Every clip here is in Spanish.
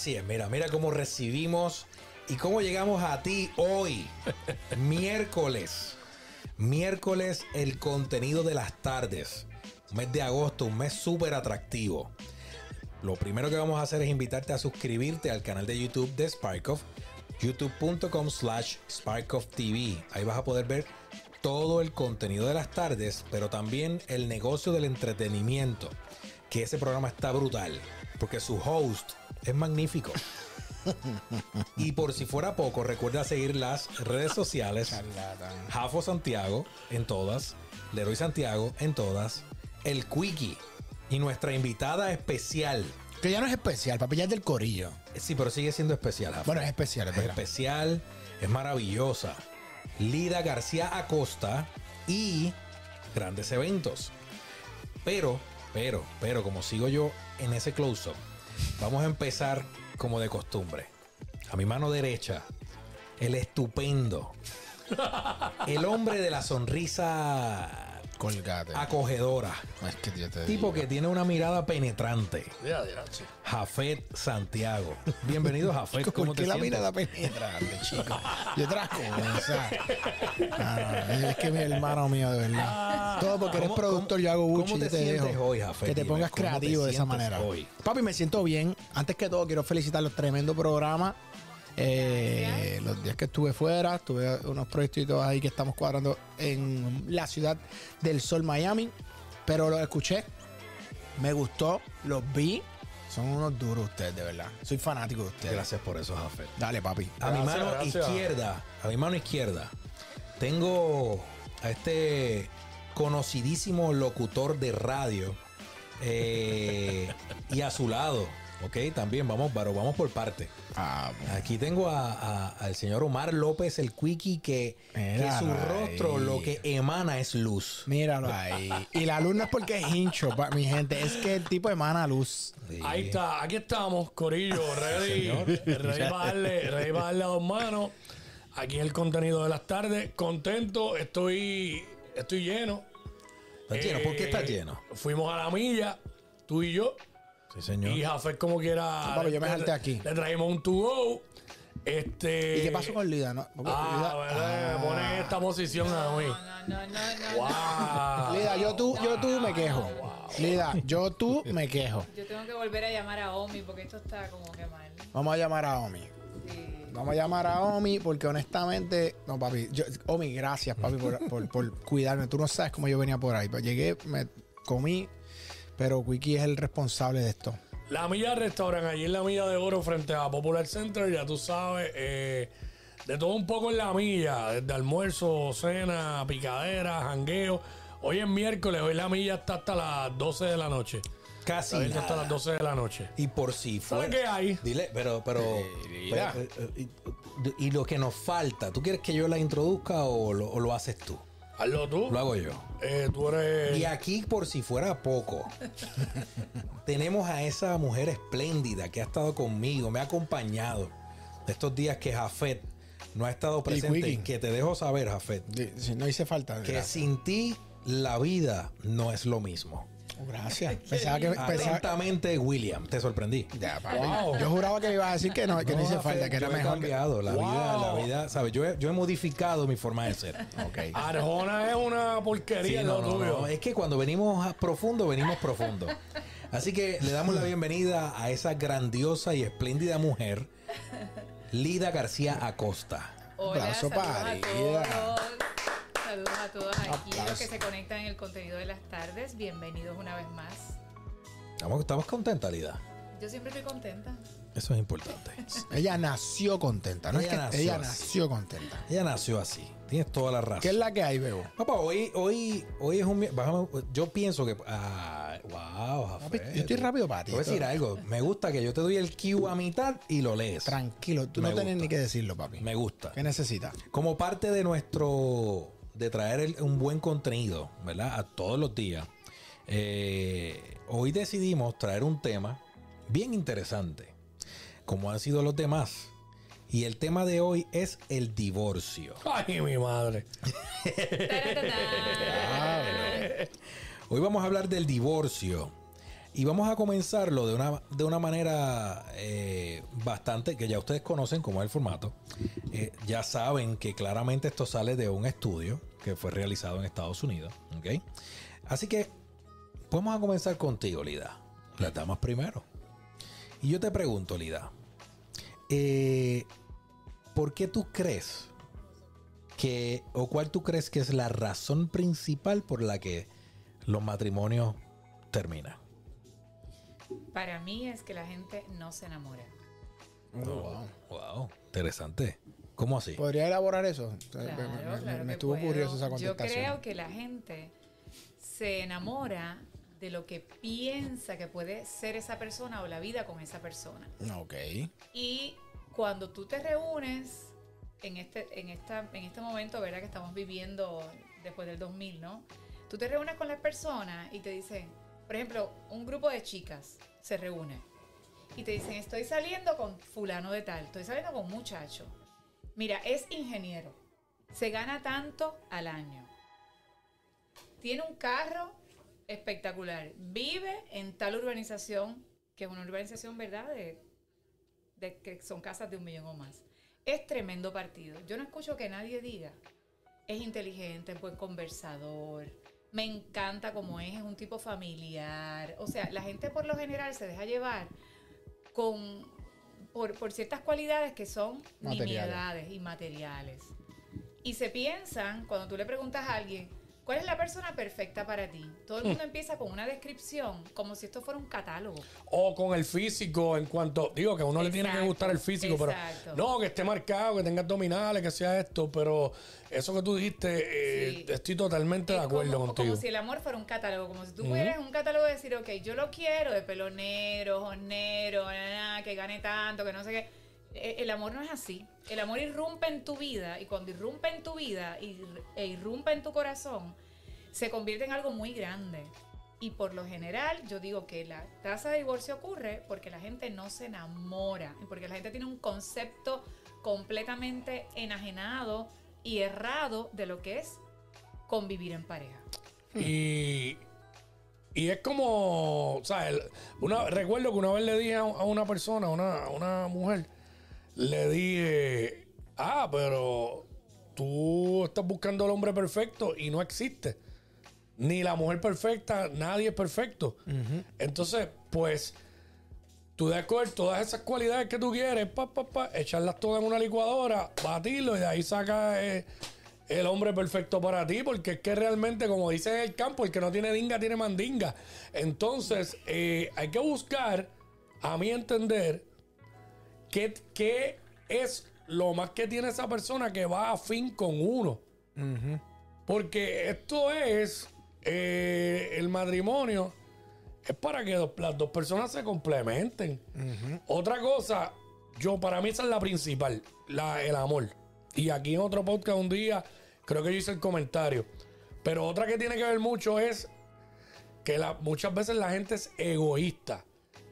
Así es, mira, mira cómo recibimos y cómo llegamos a ti hoy, miércoles. Miércoles, el contenido de las tardes. Mes de agosto, un mes súper atractivo. Lo primero que vamos a hacer es invitarte a suscribirte al canal de YouTube de Sparkoff, youtube.com slash TV. Ahí vas a poder ver todo el contenido de las tardes, pero también el negocio del entretenimiento, que ese programa está brutal, porque su host es magnífico. y por si fuera poco, recuerda seguir las redes sociales. Jafo Santiago en todas. Leroy Santiago en todas. El Quickie. Y nuestra invitada especial. Que ya no es especial, papi, ya es del corillo. Sí, pero sigue siendo especial. Jafo. Bueno, es especial, es, es especial, es maravillosa. Lida García Acosta y grandes eventos. Pero, pero, pero, como sigo yo en ese close-up, vamos a empezar como de costumbre. A mi mano derecha, el estupendo, el hombre de la sonrisa Colgate. acogedora. Es que yo te Tipo digo. que tiene una mirada penetrante. Ya, ya, sí. Jafet Santiago. Bienvenido, Jafet. ¿Por ¿Cómo qué te la sientes? mirada penetrante, chico? Yo trajo, o sea, ah, no, es que mi hermano mío, de verdad. Todo porque eres ¿Cómo- productor, cómo- yo hago buchi cómo y te te sientes dejo. hoy, Jafet? Que te Dime, pongas ¿cómo te creativo de esa sientes manera. hoy? Papi, me siento bien. Antes que todo, quiero felicitar los tremendos programas. Eh, los días que estuve fuera, tuve unos proyectos ahí que estamos cuadrando en la ciudad del Sol, Miami. Pero los escuché, me gustó, los vi. Son unos duros ustedes, de verdad. Soy fanático de ustedes. Gracias por eso, Jafet. Dale, papi. A mi mano gracias. izquierda, a mi mano izquierda, tengo a este conocidísimo locutor de radio eh, y a su lado, ok, también vamos, pero vamos por parte. Ah, Aquí tengo a- a- al señor Omar López, el Quickie, que, que su rostro ahí. lo que emana es luz. Míralo ahí. Y la luz no es porque es hincho, pa- mi gente. Es que el tipo emana luz. Sí. Ahí está, aquí estamos, Corillo, ready, ready para darle, ready para darle a dos manos. Aquí en el contenido de las tardes, contento, estoy, estoy lleno. ¿Está lleno? ¿Por qué está Eh, lleno? Fuimos a la milla, tú y yo, Sí, señor. y Jafet como quiera. Sí, papi, yo me salté aquí. Le traímos un to go. Este. ¿Y qué pasó con Lida? No? Ah. Me ponen en esta posición a mí. No, no, no, no, no. Wow. Lida, yo tú, yo tú me quejo. Lida, yo tú me quejo. Yo tengo que volver a llamar a Omi porque esto está como que mal. Vamos a llamar a Omi. Sí. Vamos a llamar a Omi porque honestamente, no papi, yo- Omi, gracias papi por, por- por cuidarme. Tú no sabes cómo yo venía por ahí. Llegué, me comí, pero Wiki es el responsable de esto. La Milla Restaurant, allí en la Milla de Oro, frente a Popular Center, ya tú sabes, eh, de todo un poco en la Milla, desde almuerzo, cena, picadera, jangueo. Hoy es miércoles, hoy la Milla está hasta las 12 de la noche. Casi Está hasta las 12 de la noche. Y por si ¿Sabes fuera. qué hay? Dile, pero, pero. mira. pero, eh, eh, y, y lo que nos falta, ¿tú quieres que yo la introduzca o lo, o lo haces tú? Hazlo tú. Lo hago yo. Eh, tú eres. Y aquí, por si fuera poco, tenemos a esa mujer espléndida que ha estado conmigo, me ha acompañado de estos días que Jafet no ha estado presente. Quickie. Que te dejo saber, Jafet, Si no hice falta. que gracias. sin ti la vida no es lo mismo. Oh, Gracias. Pensaba que. Pensaba, Atentamente, William, te sorprendí. Ya, papi. Wow. Yo juraba que me iba a decir que no, que no, hice Jafet, falta, que era yo he mejor. que- cambiado la Wow. vida, la vida, ¿sabes? Yo he, yo he modificado mi forma de ser. Ok. Arjona es una Sí, porquería no, lo no, tuyo. no, Es que cuando venimos a profundo, venimos profundo. Así que le damos la bienvenida a esa grandiosa y espléndida mujer, Lida García Acosta. Hola, Aplauso saludos para Lida. Saludos a todos aquí, los que se conectan en el contenido de las tardes. Bienvenidos una vez más. Estamos, estamos contentas, Lida. Yo siempre estoy contenta. Eso es importante. Ella nació contenta, ¿no? Ella es que nació ella así. nació contenta. Ella nació así. Tienes toda la razón. ¿Qué es la que hay, Bebo? Papá, hoy, hoy, hoy es un... bájame- yo pienso que... Ah, wow, Papi, yo estoy rápido para ti. Te voy a decir algo. Me gusta que yo te doy el cue a mitad y lo lees. Tranquilo, tú Me no tienes gusta. ni que decirlo, papi. Me gusta. ¿Qué necesitas? Como parte de nuestro, de traer el- un buen contenido, ¿verdad? A todos los días. eh, hoy decidimos traer un tema bien interesante, como han sido los demás. Y el tema de hoy es el divorcio. Ay, mi madre. Hoy vamos a hablar del divorcio. Y vamos a comenzarlo de una, de una manera eh, bastante que ya ustedes conocen cómo es el formato. Eh, ya saben que claramente esto sale de un estudio que fue realizado en Estados Unidos. Así que vamos a comenzar contigo, Lida. Las damas primero. Y yo te pregunto, Lida, eh, ¿por qué tú crees que, o cuál tú crees que es la razón principal por la que los matrimonios terminan? Para mí es que la gente no se enamora. Oh, wow. Wow, interesante. ¿Cómo así? ¿Podría elaborar eso? Claro, me, me- claro me estuvo puedo. curioso esa Yo contestación. creo que la gente se enamora de lo que piensa que puede ser esa persona o la vida con esa persona. Ok. Y cuando tú te reúnes en este, en esta, en este momento, ¿verdad? Que estamos viviendo después del 2000, ¿no? Tú te reúnes con las personas y te dicen, por ejemplo, un grupo de chicas se reúne y te dicen, estoy saliendo con fulano de tal, estoy saliendo con un muchacho. Mira, es ingeniero, se gana tanto al año. Tiene un carro espectacular, vive en tal urbanización, que es una urbanización, ¿verdad? De, de que son casas de un millón o más. Es tremendo partido. Yo no escucho que nadie diga, es inteligente, es buen conversador, me encanta como es, es un tipo familiar. O sea, la gente por lo general se deja llevar con por, por ciertas cualidades que son Materiales. nimiedades y materiales. Y se piensan, cuando tú le preguntas a alguien, ¿cuál es la persona perfecta para ti? Todo el mundo empieza con una descripción, como si esto fuera un catálogo. O con el físico, en cuanto. Digo que a uno le tiene que gustar el físico, pero. exacto. No, que esté marcado, que tenga abdominales, que sea esto. Pero eso que tú dijiste, eh, Sí. estoy totalmente de acuerdo como, contigo. Como si el amor fuera un catálogo, como si tú fueras un catálogo de decir, ok, yo lo quiero de pelo negro, na, na, que gane tanto, que no sé qué. Eh, El amor no es así. El amor irrumpe en tu vida y cuando irrumpe en tu vida e irrumpe en tu corazón, se convierte en algo muy grande. Y por lo general, yo digo que la tasa de divorcio ocurre porque la gente no se enamora y porque la gente tiene un concepto completamente enajenado y errado de lo que es convivir en pareja. Y, y es como, o sea, recuerdo que una vez le dije a, a una persona, a una, a una mujer, le dije, ah, pero tú estás buscando el hombre perfecto y no existe. Ni la mujer perfecta, nadie es perfecto. Entonces, pues, tú debes coger todas esas cualidades que tú quieres, pa, pa, pa, echarlas todas en una licuadora, batirlo y de ahí saca eh, el hombre perfecto para ti, porque es que realmente, como dicen en el campo, el que no tiene dinga tiene mandinga. Entonces, eh, hay que buscar, a mi entender, qué, qué es lo más que tiene esa persona que va a fin con uno. Porque esto es eh, el matrimonio. Es para que dos- las dos personas se complementen. Otra cosa, yo para mí esa es la principal, la, el amor. Y aquí en otro podcast un día, creo que yo hice el comentario. Pero otra que tiene que ver mucho es que la- muchas veces la gente es egoísta.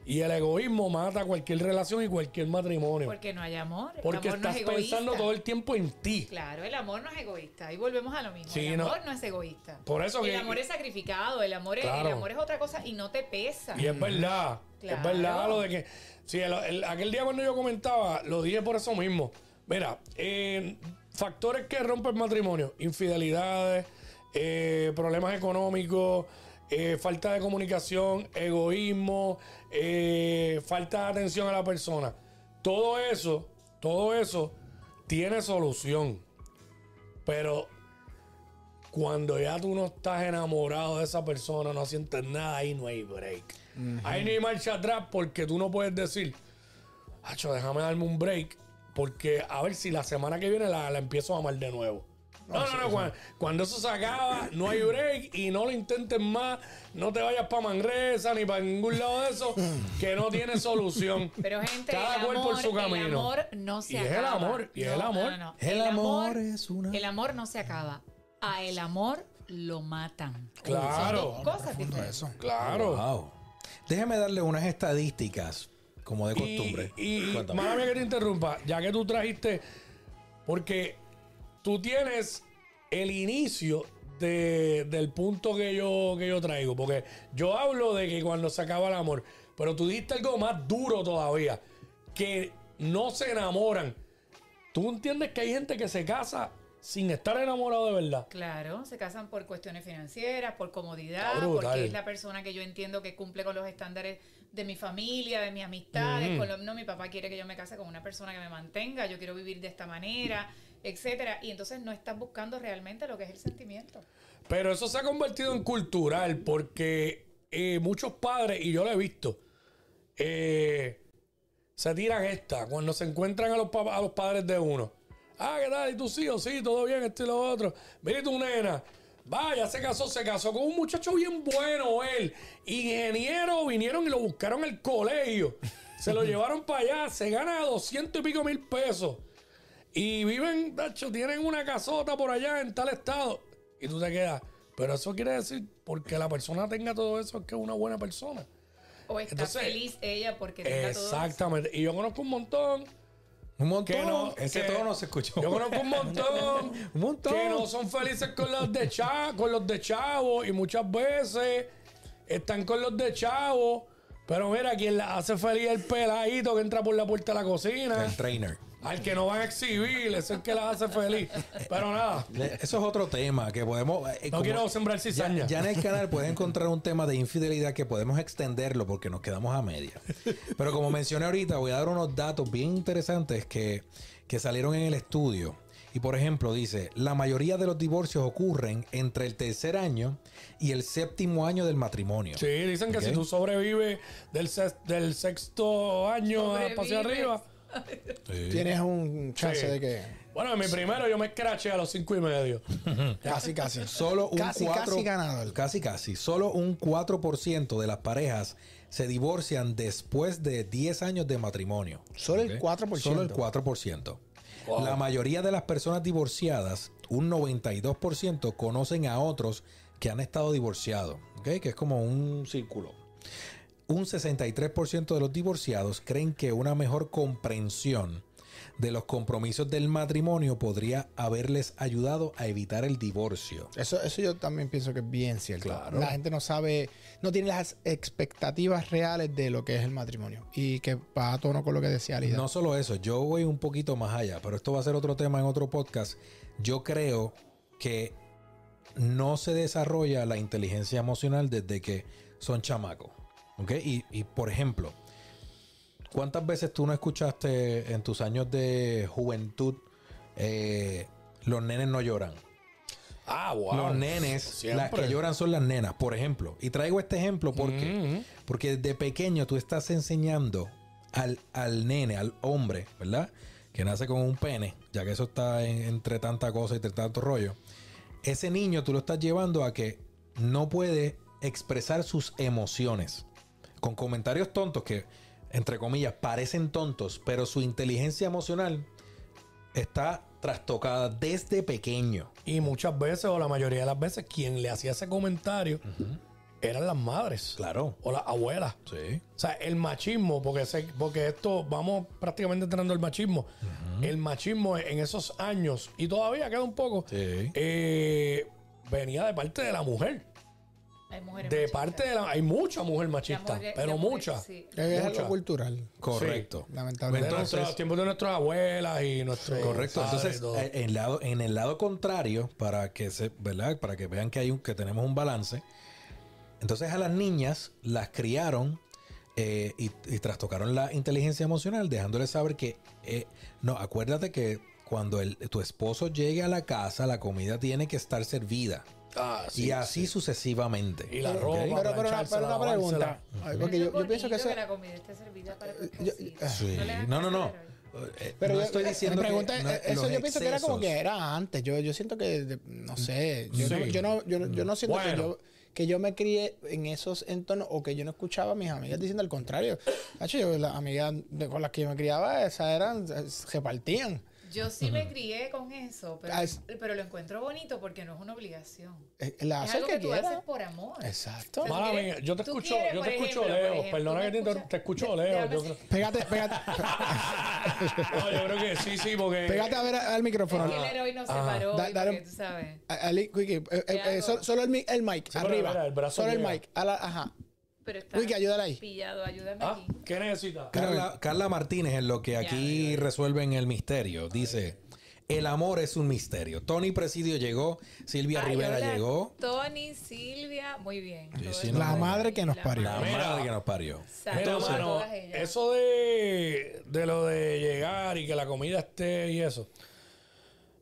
Y el egoísmo mata cualquier relación y cualquier matrimonio. Porque no hay amor. El Porque amor no estás es egoísta. pensando todo el tiempo en ti. Claro, el amor no es egoísta. Y volvemos a lo mismo. Sí, el no. amor no. es egoísta. Por eso el que- amor es sacrificado, el amor es, el amor es otra cosa y no te pesa. Y es verdad, es verdad lo de que... Sí, el- el- aquel día cuando yo comentaba, lo dije por eso mismo. Mira, eh, factores que rompen matrimonio, infidelidades, eh, problemas económicos, eh, falta de comunicación, egoísmo, eh, falta de atención a la persona. Todo eso, todo eso tiene solución. Pero cuando ya tú no estás enamorado de esa persona, no sientes nada, ahí no hay break. Ahí no hay marcha atrás porque tú no puedes decir, Hacho, déjame darme un break porque a ver si la semana que viene la, la empiezo a amar de nuevo. No, no, no, cuando, cuando eso se acaba, no hay break y no lo intentes más, no te vayas para Manresa ni para ningún lado de eso, que no tiene solución. Pero gente, Cada el amor, por su camino. el amor no se Y es el acaba. amor, y es el amor. El amor es una- El amor no se acaba. A el amor lo matan. Claro. Son dos cosas Profundo diferentes. eso. Claro. Wow. Déjame darle unas estadísticas, como de costumbre. Y, y mía que te interrumpa, ya que tú trajiste, porque tú tienes el inicio de- del punto que yo, que yo traigo. Porque yo hablo de que cuando se acaba el amor, pero tú diste algo más duro todavía, que no se enamoran. Tú entiendes que hay gente que se casa sin estar enamorado de verdad. Claro, se casan por cuestiones financieras, por comodidad, porque es la persona que yo entiendo que cumple con los estándares de mi familia, de mis amistades. con lo- no, mi papá quiere que yo me case con una persona que me mantenga, yo quiero vivir de esta manera, etcétera. Y entonces no estás buscando realmente lo que es el sentimiento. Pero eso se ha convertido en cultural porque eh, muchos padres, y yo lo he visto, eh, se tiran esta cuando se encuentran a los, papás- a los padres de uno. Ah, ¿qué tal? ¿Y tus hijos? Sí, todo bien, esto y lo otro. Mira y tu nena. Vaya, se casó, se casó con un muchacho bien bueno él. Ingeniero, vinieron y lo buscaron el colegio. Se lo llevaron para allá, se gana doscientos y pico mil pesos. Y viven, de hecho, tienen una casota por allá en tal estado. Y tú te quedas. Pero eso quiere decir, porque la persona tenga todo eso, es que es una buena persona. O está Entonces, feliz ella porque tenga todo eso. Exactamente. Y yo conozco un montón. Un montón. Que no, Ese que- tono se escuchó. Yo conozco un montón. Un montón. Que no son felices con los de chavo, con los de chavo. Y muchas veces están con los de chavo. Pero mira, quien la hace feliz es el peladito que entra por la puerta de la cocina. El trainer. Al que no van a exhibir, es el que la hace feliz. Pero nada, Eso es otro tema que podemos. eh, no quiero sembrar ya, cizaña. ya en el canal puedes encontrar un tema de infidelidad que podemos extenderlo porque nos quedamos a media. Pero como mencioné ahorita, voy a dar unos datos bien interesantes que, que salieron en el estudio. Y por ejemplo, dice: la mayoría de los divorcios ocurren entre el tercer año y el séptimo año del matrimonio. Sí, dicen que si tú sobrevives del, sexto año hacia arriba. Sí. Tienes un chance Sí. de que. Bueno, en mi primero yo me escraché a los cinco y medio. Casi, casi. Solo un casi, 4, casi ganador. Casi, casi. Solo un 4% de las parejas se divorcian después de 10 años de matrimonio. Solo el ¿Ok? 4%. Solo el 4%. Wow. La mayoría de las personas divorciadas, un 92%, conocen a otros que han estado divorciados. ¿ok? Que es como un círculo. Un 63% de los divorciados creen que una mejor comprensión de los compromisos del matrimonio podría haberles ayudado a evitar el divorcio. Eso, eso yo también pienso que es bien cierto. Claro. La gente no sabe, no tiene las expectativas reales de lo que es el matrimonio. Y que va a tono con lo que decía Alida. No solo eso, yo voy un poquito más allá, pero esto va a ser otro tema en otro podcast. Yo creo que no se desarrolla la inteligencia emocional desde que son chamacos. ¿Ok? Y, y, por ejemplo, ¿cuántas veces tú no escuchaste en tus años de juventud eh, los nenes no lloran? Ah, wow. Los nenes, Siempre. las que lloran son las nenas, por ejemplo. Y traigo este ejemplo porque, Ujú. porque desde pequeño tú estás enseñando al, al nene, al hombre, ¿verdad? Que nace con un pene, ya que eso está en- entre tanta cosa y entre tanto rollo. Ese niño tú lo estás llevando a que no puede expresar sus emociones. Con comentarios tontos que, entre comillas, parecen tontos, pero su inteligencia emocional está trastocada desde pequeño. Y muchas veces, o la mayoría de las veces, quien le hacía ese comentario eran las madres Claro. o las abuelas. Sí. O sea, el machismo, porque, se- porque esto, vamos prácticamente entrando el machismo. El machismo en esos años, y todavía queda un poco, Sí. eh, venía de parte de la mujer. Hay mujeres De machistas. parte de la... Hay mucha mujer machista, mujer- pero mujer, mucha. sí. es mucha. algo cultural. Correcto. Lamentablemente. Entonces- nuestros tiempos de nuestras abuelas y nuestros Correcto. padres Entonces, eh, en, lado, en el lado contrario, para que se, ¿verdad? Para que vean que hay un, que tenemos un balance. Entonces a las niñas las criaron eh, y, y trastocaron la inteligencia emocional, dejándoles saber que eh, no, acuérdate que cuando el- tu esposo llegue a la casa, la comida tiene que estar servida. Ah, sí, y así sí. sucesivamente. Y la ropa. Pero, pero, una, planchársela, pero una pregunta. Ay, Porque yo, pienso que la comida esté servida para tu yo- esposito. Sí. No, no, no. Eh, Pero no yo- estoy diciendo mi pregunta que no- eso yo pienso que era como que era antes. Yo, yo siento que, no sé, yo, no, Sí. yo, no, yo, no- yo no siento Bueno. que, yo, que yo me crié en esos entornos o que yo no escuchaba a mis amigas diciendo al contrario. Hacho, yo, las amigas de- con las que yo me criaba, esas eran, se repartían. Yo sí me crié con eso, pero, Ah, es- pero lo encuentro bonito porque no es una obligación. Eh, La Es hace el algo que que tú haces por amor. Exacto. Mala tú mía, yo te escucho, quieres, yo te escucho ejemplo, lejos. ejemplo, Perdona que te, escuchas- te escucho de- lejos. Yo creo, Pégate, pégate. no, yo creo que sí, sí, porque. pégate a ver al micrófono. Es que el héroe no se Ajá. paró, Da- porque un- tú sabes. Ali, Quickie, eh, eh, ¿Qué eh, solo, solo el, el mic, pero arriba. mira, el brazo solo el mic. a la- ajá. Pero está Wiki, ayúdala ahí. pillado, ayúdame Ah, aquí. ¿Qué necesitas? Carla, Carla Martínez, en lo que aquí resuelven el misterio, dice: El amor es un misterio. Tony Presidio llegó, Silvia Ay, Rivera hola, llegó, Tony, Silvia, muy bien. Sí, sí, La madre que nos La parió. la madre. Mira. madre que nos parió. A mano, eso de, de lo de llegar y que la comida esté y eso.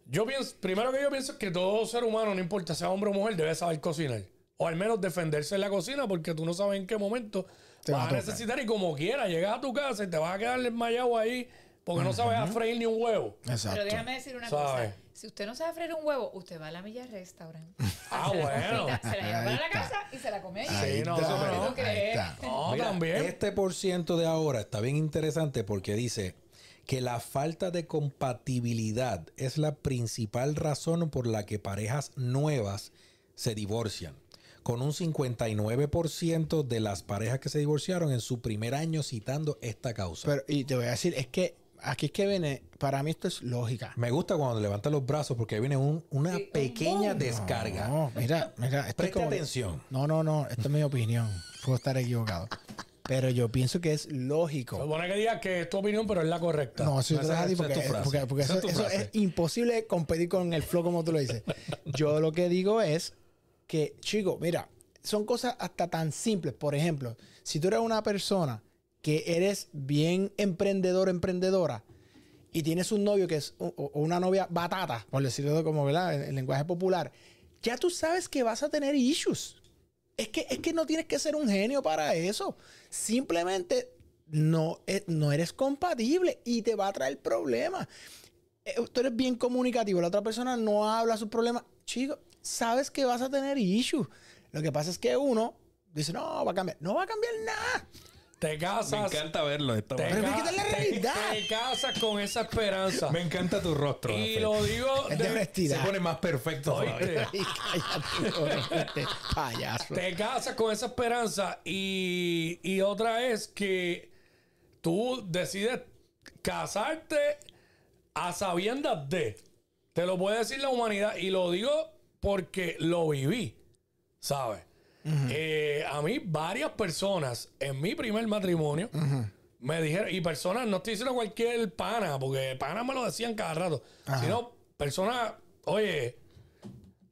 Yo pienso, primero que yo pienso es que todo ser humano, no importa sea hombre o mujer, debe saber cocinar. O al menos defenderse en la cocina porque tú no sabes en qué momento Te va vas a a tocar. necesitar y como quiera, llegas a tu casa y te vas a quedar desmayado ahí porque no sabes a freír ni un huevo. Exacto. Pero déjame decir una ¿Sabe? cosa. Si usted no sabe freír un huevo, usted va a la Milla Restaurant. Ah, Se la bueno. cocina, Se la lleva Ahí para la está. casa y se la come ahí. Ahí Sí, no, está, no. No, Mira, también. Este por ciento de ahora está bien interesante porque dice que la falta de compatibilidad es la principal razón por la que parejas nuevas se divorcian. Con un 59% de las parejas que se divorciaron en su primer año citando esta causa. Pero, y te voy a decir, es que aquí es que viene, para mí esto es lógica. Me gusta cuando levanta los brazos porque viene un- una Sí, pequeña descarga. No, mira, mira, esto es Preste como- atención. No, no, no, esto es mi opinión. Puedo estar equivocado. Pero yo pienso que es Se lógico. supone que digas que es tu opinión, pero es la correcta. No, esa es porque, tu frase. porque- porque Esa eso, es tu eso es imposible competir con el flow como tú lo dices. Yo lo que digo es que, chico, mira, son cosas hasta tan simples. Por ejemplo, si tú eres una persona que eres bien emprendedor, emprendedora, y tienes un novio que es o, una novia batata, por decirlo como, ¿verdad? En, en lenguaje popular, ya tú sabes que vas a tener issues. Es que, es que no tienes que ser un genio para eso. Simplemente no, eh, no eres compatible y te va a traer problemas. Eh, tú eres bien comunicativo, la otra persona no habla sus problemas. Chico, sabes que vas a tener issues. Lo que pasa es que uno dice, no, va a cambiar. No va a cambiar nada. Te casas. verlo de esta Te, Pero ca- es la realidad. te casas con esa esperanza. Me encanta tu rostro. y Rafael. lo digo Es de de- Se pone más perfecto. Oíste, Ay, cállate, este payaso. te casas con esa esperanza y, y otra es que tú decides casarte a sabiendas de. Te lo puede decir la humanidad y lo digo porque lo viví, ¿sabes? Eh, a mí varias personas en mi primer matrimonio me dijeron, y personas, no estoy diciendo cualquier pana, porque pana me lo decían cada rato, sino personas, oye,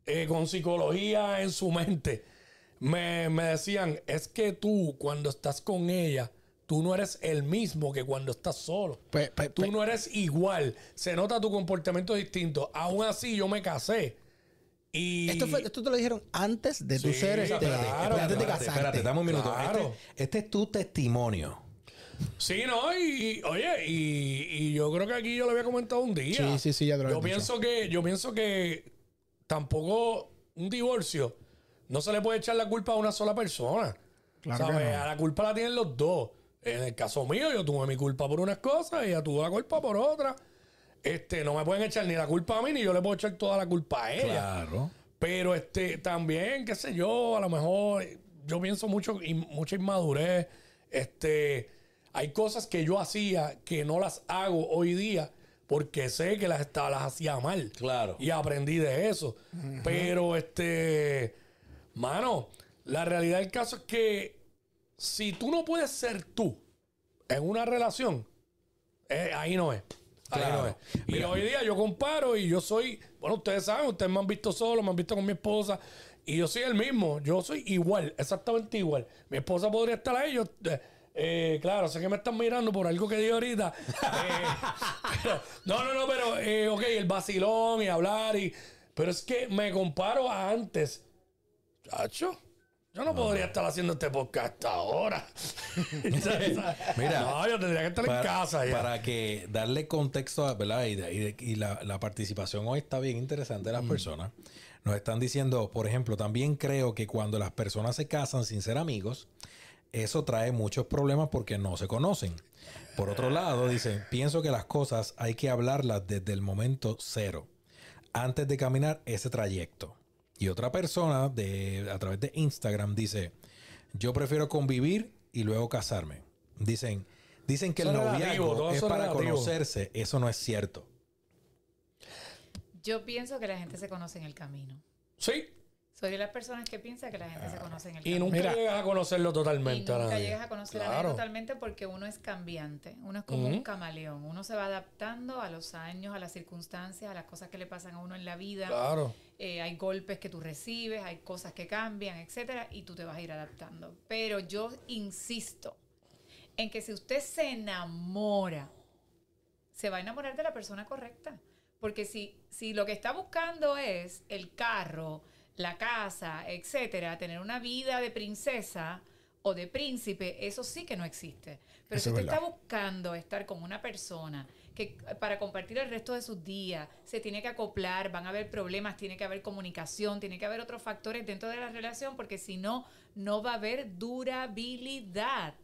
eh, con psicología en su mente, me, me decían, es que tú cuando estás con ella, tú no eres el mismo que cuando estás solo. Pues- pues- tú pues- no eres igual, se nota tu comportamiento distinto. Aún así yo me casé. Y Esto, fue, esto te lo dijeron antes de tu Sí, ser, este, claro, antes de Espérate, casarte. espérate, dame un minuto. Claro. Este, este es tu testimonio. Sí, no, y, y, oye, y, y yo creo que aquí yo lo había comentado un día. Sí, sí, sí, ya te lo Yo pienso que, yo pienso que tampoco un divorcio no se le puede echar la culpa a una sola persona. Claro ¿Sabes? no. A la culpa la tienen los dos. En el caso mío, yo tuve mi culpa por unas cosas y ella tuvo la culpa por otras. Este, no me pueden echar ni la culpa a mí, ni yo le puedo echar toda la culpa a ella. Claro. Pero este, también, qué sé yo, a lo mejor yo pienso mucho y mucha inmadurez. Este, hay cosas que yo hacía que no las hago hoy día porque sé que las, estaba, las hacía mal. Claro. Y aprendí de eso. Pero este, mano, la realidad del caso es que si tú no puedes ser tú en una relación, eh, ahí no es. Ahí Claro. no es. Y hoy día yo comparo y yo soy, bueno, ustedes saben, ustedes me han visto solo, me han visto con mi esposa y yo soy el mismo, yo soy igual, exactamente igual. Mi esposa podría estar ahí, yo, eh, eh, claro, sé que me están mirando por algo que dije ahorita. eh, pero- no, no, no, pero, eh, ok, el vacilón y hablar y... Pero es que me comparo a antes. Chacho, yo no podría estar haciendo este podcast ahora. Mira, no, yo tendría que estar en casa ya. Para que darle contexto, a- ¿verdad? Y, y la, la participación hoy está bien interesante de las personas. Nos están diciendo, por ejemplo, también creo que cuando las personas se casan sin ser amigos, eso trae muchos problemas porque no se conocen. Por otro lado, dice, pienso que las cosas hay que hablarlas desde el momento cero, antes de caminar ese trayecto. Y otra persona de, a través de Instagram dice, yo prefiero convivir y luego casarme. Dicen, dicen que Eso el noviazgo es para relativo. conocerse. Eso no es cierto. Yo pienso que la gente se conoce en el camino. Sí. Soy de las personas que piensa que la gente se conoce en el Y camino. nunca Mira. llegas a conocerlo Y totalmente nunca llegas a conocer a nadie Claro. totalmente porque uno es cambiante. Uno es como un camaleón. Uno se va adaptando a los años, a las circunstancias, a las cosas que le pasan a uno en la vida. Claro. Eh, hay golpes que tú recibes, hay cosas que cambian, etcétera, y tú te vas a ir adaptando. Pero yo insisto en que si usted se enamora, se va a enamorar de la persona correcta. Porque si, si lo que está buscando es el carro, la casa, etcétera, tener una vida de princesa o de príncipe, eso sí que no existe. Pero Eso si es usted está buscando estar con una persona que para compartir el resto de sus días se tiene que acoplar, van a haber problemas, tiene que haber comunicación, tiene que haber otros factores dentro de la relación, porque si no, no va a haber durabilidad.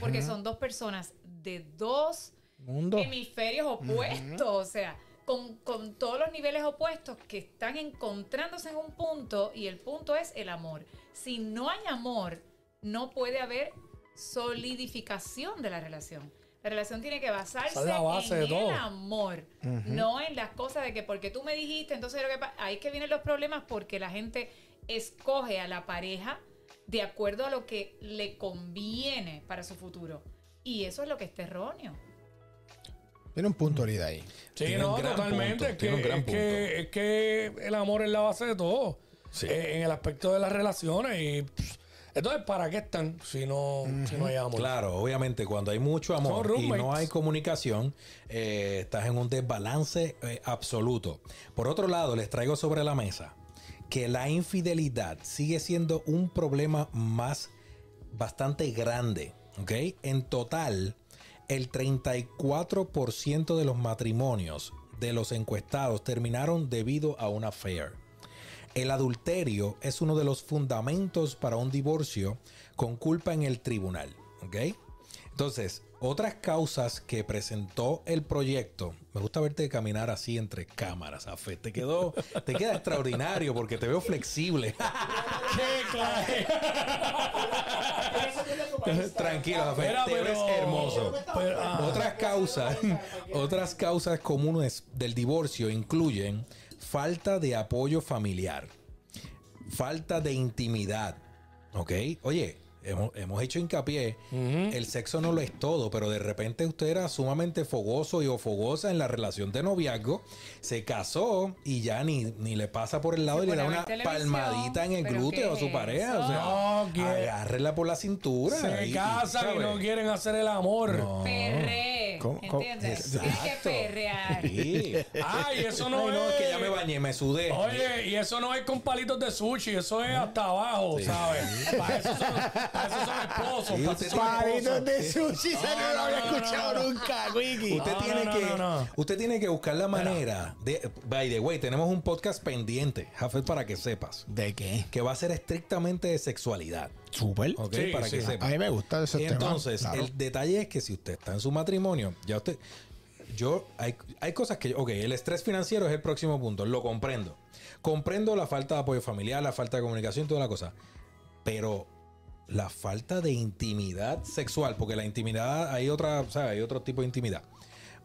Porque son dos personas de dos Mundo. hemisferios opuestos, o sea, con, con todos los niveles opuestos que están encontrándose en un punto y el punto es el amor. Si no hay amor, no puede haber solidificación de la relación. La relación tiene que basarse Esa es la base en de el amor, no en las cosas de que porque tú me dijiste, entonces lo que ahí es que vienen los problemas porque la gente escoge a la pareja de acuerdo a lo que le conviene para su futuro. Y eso es lo que está erróneo. Tiene un punto ahorita ahí. Sí, Tiene no, un gran totalmente. punto, es, que, tiene un gran es, que, es que el amor es la base de todo. Sí. Eh, en el aspecto de las relaciones. Y pff, entonces, ¿para qué están si no, si no hay amor? Claro, obviamente cuando hay mucho amor y no hay comunicación, eh, estás en un desbalance eh, absoluto. Por otro lado, les traigo sobre la mesa que la infidelidad sigue siendo un problema más bastante grande. ¿ok? En total, el 34% de los matrimonios de los encuestados terminaron debido a una affair. El adulterio es uno de los fundamentos para un divorcio con culpa en el tribunal. ¿ok? Entonces, otras causas que presentó el proyecto. Me gusta verte caminar así entre cámaras, Afe. Te quedó, te queda extraordinario porque te veo flexible. ¿Qué? Tranquilo, Afe. Te ves hermoso. pero, ah. Otras causas, otras causas comunes del divorcio incluyen falta de apoyo familiar, falta de intimidad, ¿ok? Oye, hemos, hemos hecho hincapié, el sexo no lo es todo, pero de repente usted era sumamente fogoso y o fogosa en la relación de noviazgo, se casó y ya ni, ni le pasa por el lado Se y le da una palmadita en el ¿pero glúteo a su pareja. O sea, agárrela por la cintura. Se y- casan y, no quieren hacer el amor. No. Perre, ¿Cómo- cómo? ¿entiendes? Exacto. Tienes que perrear. Sí. Ay, eso no, Ay, no, es. es que ya me bañé, me sudé. Oye, y eso no es con palitos de sushi, eso es hasta abajo, ¿sabes? Para eso son, eso son esposos. Sí, usted. Palitos de sushi, no lo había escuchado nunca, Wiki. Usted, tiene que, usted tiene que buscar la manera de. By the way, tenemos un podcast pendiente, Jafet, para que sepas. ¿De qué? Que va a ser estrictamente de sexualidad. Súper. ¿Ok? Sí, para sí. que A sepas. mí me gusta ese tema. Entonces, claro. el detalle es que si usted está en su matrimonio, ya usted. Yo, hay, hay cosas que. Ok, el estrés financiero es el próximo punto, lo comprendo. Comprendo la falta de apoyo familiar, la falta de comunicación, toda la cosa. Pero la falta de intimidad sexual, porque la intimidad, hay otra, ¿sabe? Hay otro tipo de intimidad.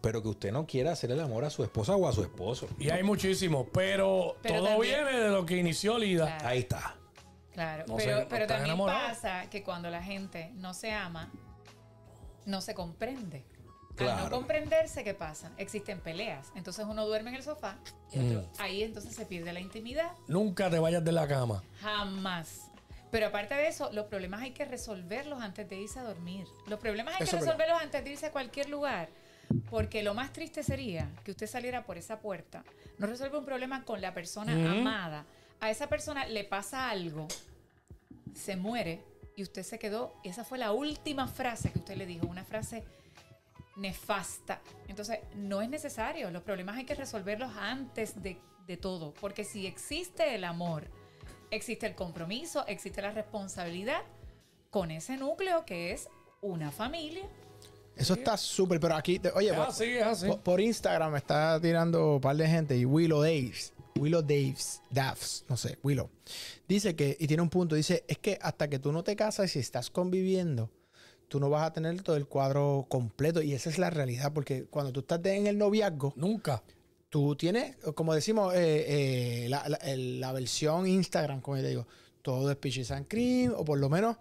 Pero que usted no quiera hacer el amor a su esposa o a su esposo. Y hay muchísimos, pero, Pero todo también- viene de lo que inició Lida. Claro. Ahí está. Claro, No pero, sé, pero ¿estás también enamorado? pasa que cuando la gente no se ama, no se comprende. Al Claro. no comprenderse, ¿qué pasa? Existen peleas. Entonces uno duerme en el sofá, y otro- Mm. ahí entonces se pierde la intimidad. Nunca te vayas de la cama. Jamás. Pero aparte de eso, los problemas hay que resolverlos antes de irse a dormir. Los problemas hay Eso que verdad. resolverlos antes de irse a cualquier lugar. Porque lo más triste sería que usted saliera por esa puerta, no resuelve un problema con la persona amada. A esa persona le pasa algo, se muere y usted se quedó. Esa fue la última frase que usted le dijo, una frase nefasta. Entonces, no es necesario. Los problemas hay que resolverlos antes de, de todo. Porque si existe el amor, existe el compromiso, existe la responsabilidad, con ese núcleo que es una familia. Eso está súper, pero aquí, te- oye, Es por, así, es así. por- por Instagram me está tirando un par de gente y Willow Daves, Willow Daves, Daves, no sé, Willow, dice que, y tiene un punto, dice, es que hasta que tú no te casas y si estás conviviendo, tú no vas a tener todo el cuadro completo y esa es la realidad, porque cuando tú estás en el noviazgo, Nunca. Tú tienes, como decimos, eh, eh, la, la- versión Instagram, como yo te digo, todo es peaches and cream, o por lo menos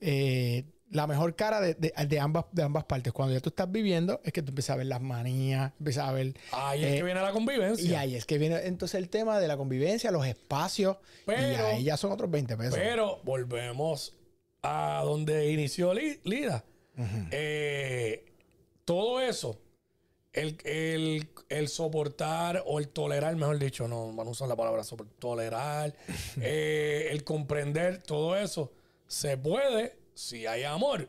eh, la mejor cara de, de- de ambas, de ambas partes. Cuando ya tú estás viviendo, es que tú empiezas a ver las manías, empiezas a ver... Ahí es que viene la convivencia. y ahí es que viene entonces el tema de la convivencia, los espacios, y Pero- ahí ya son otros 20 pesos. Pero volvemos a donde inició Li- Lida. Todo eso, el, el- el soportar o el tolerar, mejor dicho, no, van a usar la palabra sopor- tolerar, eh, el comprender, todo eso se puede si hay amor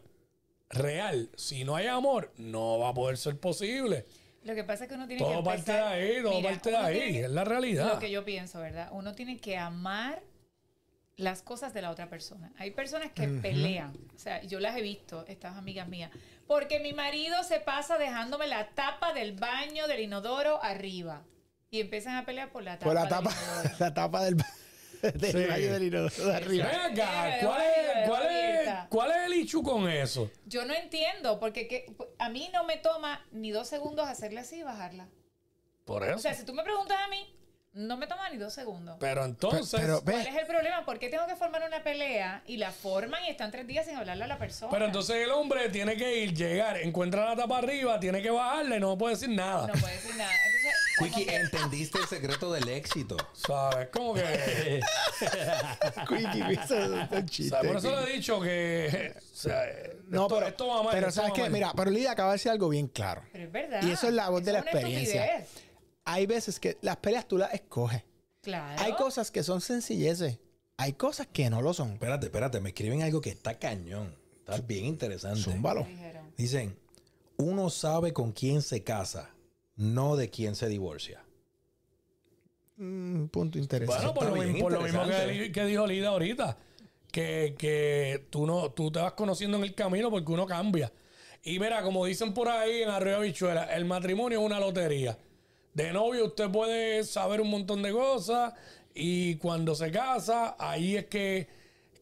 real. Si no hay amor, no va a poder ser posible. Lo que pasa es que uno tiene que Todo parte de empezar- ahí, todo Mira, parte de ahí, tiene es la realidad. Lo que yo pienso, ¿verdad? Uno tiene que amar las cosas de la otra persona. Hay personas que pelean, o sea, yo las he visto, estas amigas mías, porque mi marido se pasa dejándome la tapa del baño del inodoro arriba y empiezan a pelear por la tapa. Por la del tapa, inodoro. la tapa del, del Sí. baño del inodoro de arriba. Ven acá, Mira, ¿cuál es, barriga, cuál, de es, barriguita. ¿cuál es el issue con eso? Yo no entiendo, porque que- a mí no me toma ni dos segundos hacerle así y bajarla. Por O eso. sea, si tú me preguntas a mí, no me toma ni dos segundos. Pero entonces, pero- ¿Cuál es el problema? ¿Por qué tengo que formar una pelea y la forman y están tres días sin hablarle a la persona? pero entonces el hombre tiene que ir, llegar, encuentra la tapa arriba, tiene que bajarla y no puede decir nada. No puede decir nada. Entonces, como Quickie, que- entendiste el secreto del éxito. ¿Sabes? Como que. Quickie, eso es un chiste. Por eso le he dicho que. o sea, No, esto, pero, esto va mal. pero esto ¿sabes qué? Mira, pero Lidia acaba de decir algo bien claro. Pero es verdad. Y eso es la voz de la es una experiencia. estupidez. Hay veces que las peleas tú las escoges. Claro. Hay cosas que son sencilleces. Hay cosas que no lo son. Espérate, espérate, me escriben algo que está cañón. Está bien interesante. Zúmbalo. Dicen, uno sabe con quién se casa, no de quién se divorcia. Un Mm, punto interesante. Bueno, por lo, bien mismo, por lo mismo que, interesante. di- que dijo Lida ahorita. Que, que tú no, tú te vas conociendo en el camino porque uno cambia. Y mira, como dicen por ahí en Arroyo Bichuela, el matrimonio es una lotería. De novio usted puede saber un montón de cosas y cuando se casa, ahí es que,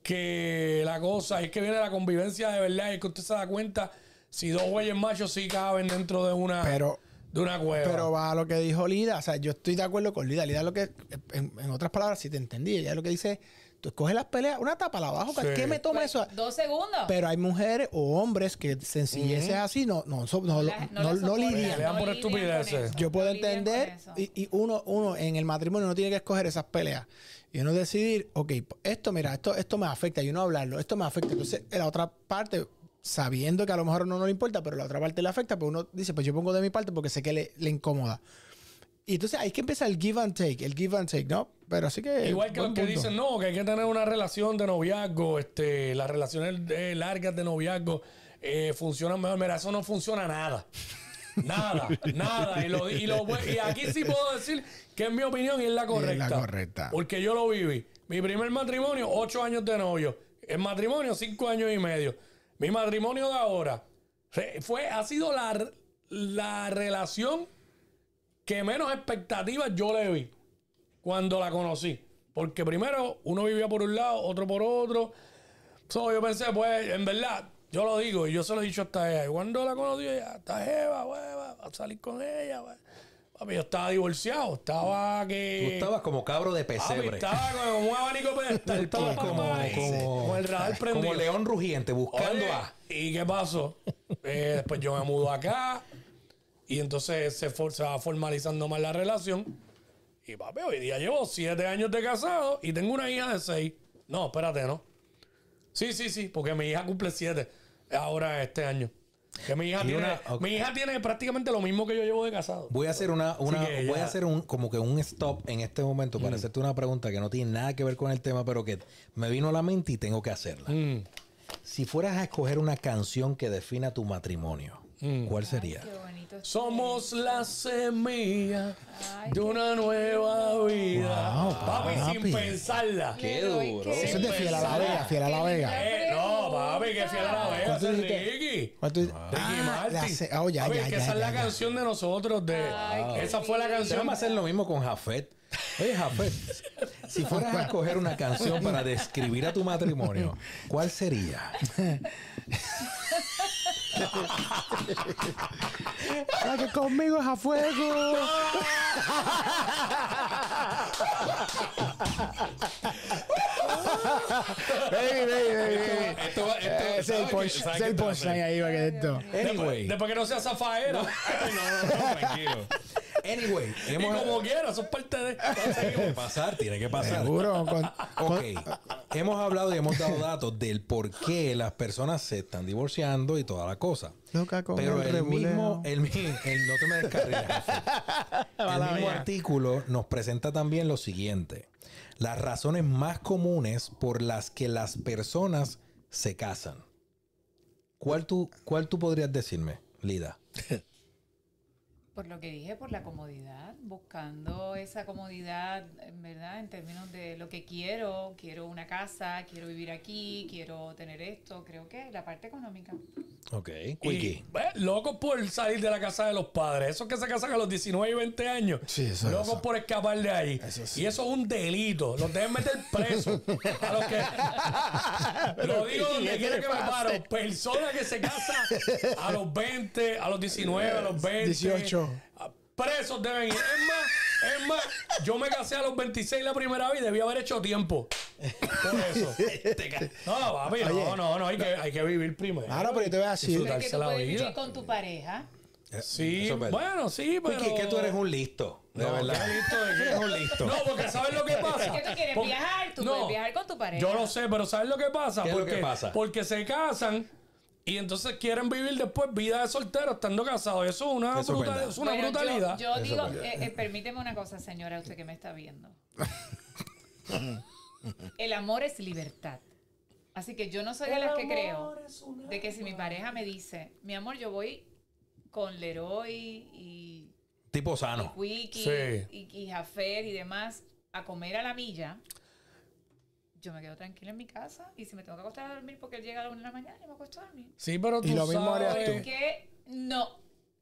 que la cosa, ahí es que viene la convivencia de verdad, y es que usted se da cuenta si dos güeyes machos sí caben dentro de una, Pero- de una cueva. Pero va a lo que dijo Lida. O sea, yo estoy de acuerdo con Lida. Lida lo que, en, en otras palabras, si te entendí, ella lo que dice, tú escoges las peleas, una tapa la abajo. Sí. ¿Qué me toma Pues, eso? Dos segundos. Pero hay mujeres o hombres que sencilleces así no, no, so- no, La- no, no soportan, lidian. Por estupideces. Yo puedo no entender, y, y uno, uno en el matrimonio no tiene que escoger esas peleas. Y uno decidir, ok, esto, mira, esto, esto me afecta, y uno hablarlo, esto me afecta. Entonces, en la otra parte, sabiendo que a lo mejor no, no le importa, pero la otra parte le afecta, pues uno dice, pues yo pongo de mi parte porque sé que le, le incomoda. Y entonces hay que empezar el give and take, el give and take, ¿no? Pero así que. Igual que los que punto. dicen, no, que hay que tener una relación de noviazgo, este, las relaciones eh, largas de noviazgo eh, funcionan mejor. Mira, eso no funciona nada. Nada, nada. Y, lo- y lo- y aquí sí puedo decir que es mi opinión y es la correcta. correcta. Porque yo lo viví. Mi primer matrimonio, ocho años de novio. El matrimonio, cinco años y medio. Mi matrimonio de ahora fue, ha sido la, la relación que menos expectativas yo le vi cuando la conocí. Porque primero uno vivía por un lado, otro por otro. So, yo pensé, pues, en verdad, yo lo digo y yo se lo he dicho hasta ella. Y cuando la conocí, ella, está Jeva, hueva, va a salir con ella. hue". Papi, yo estaba divorciado, estaba Tú que. estabas como cabro de Papi, pesebre. estaba como un abanico pedestal. Pa, como, el radar prendido. como león rugiente buscando Oye, a. ¿Y qué pasó? Eh, después yo me mudo acá y entonces se, for- se va formalizando más la relación. Y papi, hoy día llevo siete años de casado y tengo una hija de seis. No, espérate, ¿no? Sí, sí, sí, porque mi hija cumple siete ahora este año. Que mi hija, tiene, una- mi hija tiene prácticamente lo mismo que yo llevo de casado. Voy a hacer una, una voy a hacer un como que un stop en este momento para hacerte una pregunta que no tiene nada que ver con el tema, pero que me vino a la mente y tengo que hacerla. Mm. Si fueras a escoger una canción que defina tu matrimonio, Mm. ¿cuál sería? Somos la semilla Ay, de una nueva vida. Wow, papi, papi. sin pensarla. Qué duro. que- Eso es de fiel a la vega, fiel a la vega. Eh, no, papi, que fiel a la vez. ¿Cuánto dijiste? Ricky. ¿Cuánto- Ricky Ah, oh, ya, Papi, ya, que ya, esa es la ya. canción de nosotros. De, Ay, esa fue la canción. Vamos a hacer lo mismo con Jafet. Oye, Jafet, si fueras a escoger una canción para describir a tu matrimonio, ¿cuál sería? La que conmigo es a fuego. baby, baby, baby. Esto, va- esto- Ese es el ¿sabes qué? punch- ¿Sabes ese es qué el te va punchline ahí para que esto. hacer? Anyway, Después que no sea zafaera. no, no, no, tranquilo. Anyway, y hemos... como quiera, eso es parte de. Tiene que pasar, tiene que pasar. Seguro. Con, Ok, hemos hablado y hemos dado datos del por qué las personas se están divorciando y toda la cosa. Loca Pero el el, mismo, el, el- no te me descarriles. El mismo artículo nos presenta también lo siguiente. Las razones más comunes por las que las personas se casan. ¿Cuál tú, cuál tú podrías decirme, Lida? Por lo que dije, por la comodidad, buscando esa comodidad, en verdad, en términos de lo que quiero, quiero una casa, quiero vivir aquí, quiero tener esto, creo que la parte económica. Ok. Ve, locos por salir de la casa de los padres. Esos que se casan a los 19 y 20 años. Sí, eso- locos eso. por escapar de ahí. Eso sí. Y eso es un delito. Los deben meter presos. a los que. lo digo donde ¿qué quiera que me paro. Personas que se casan a los 20, a los 19, a los 20. 18. Presos deben ir. Es más, es más, yo me casé a los 26 la primera vez y debía haber hecho tiempo. Por eso. No, papi, no, Oye. no, no, hay que, hay que vivir primero. Ahora, pero yo te voy a decir. Darse tú la puedes vida. vivir con tu pareja. Sí, Eso es bueno, sí, pero... Quickie, que tú eres un listo. De No, verdad. ¿qué listo de? Eres un listo. No, porque ¿sabes lo que pasa? Es que tú quieres Porque- viajar, tú No, puedes viajar con tu pareja. Yo lo sé, pero ¿sabes lo que pasa? ¿Qué es lo porque, que pasa? porque se casan y entonces quieren vivir después vida de soltero estando casados. Eso es una, Eso es brutal- verdad. es una Bueno, yo- brutalidad. Yo, digo, eh, eh, permíteme una cosa, señora, usted que me está viendo. El amor es libertad. Así que yo no soy de las que creo de que si mi pareja me dice, mi amor, yo voy con Leroy y, Tipo y sano. Quickie Sí. y, y Jafet y demás a comer a la milla, yo me quedo tranquila en mi casa y si me tengo que acostar a dormir porque él llega a la una de la mañana, yo me acuesto a dormir. Sí, pero tú Y lo mismo harías sabes- tú. Porque no,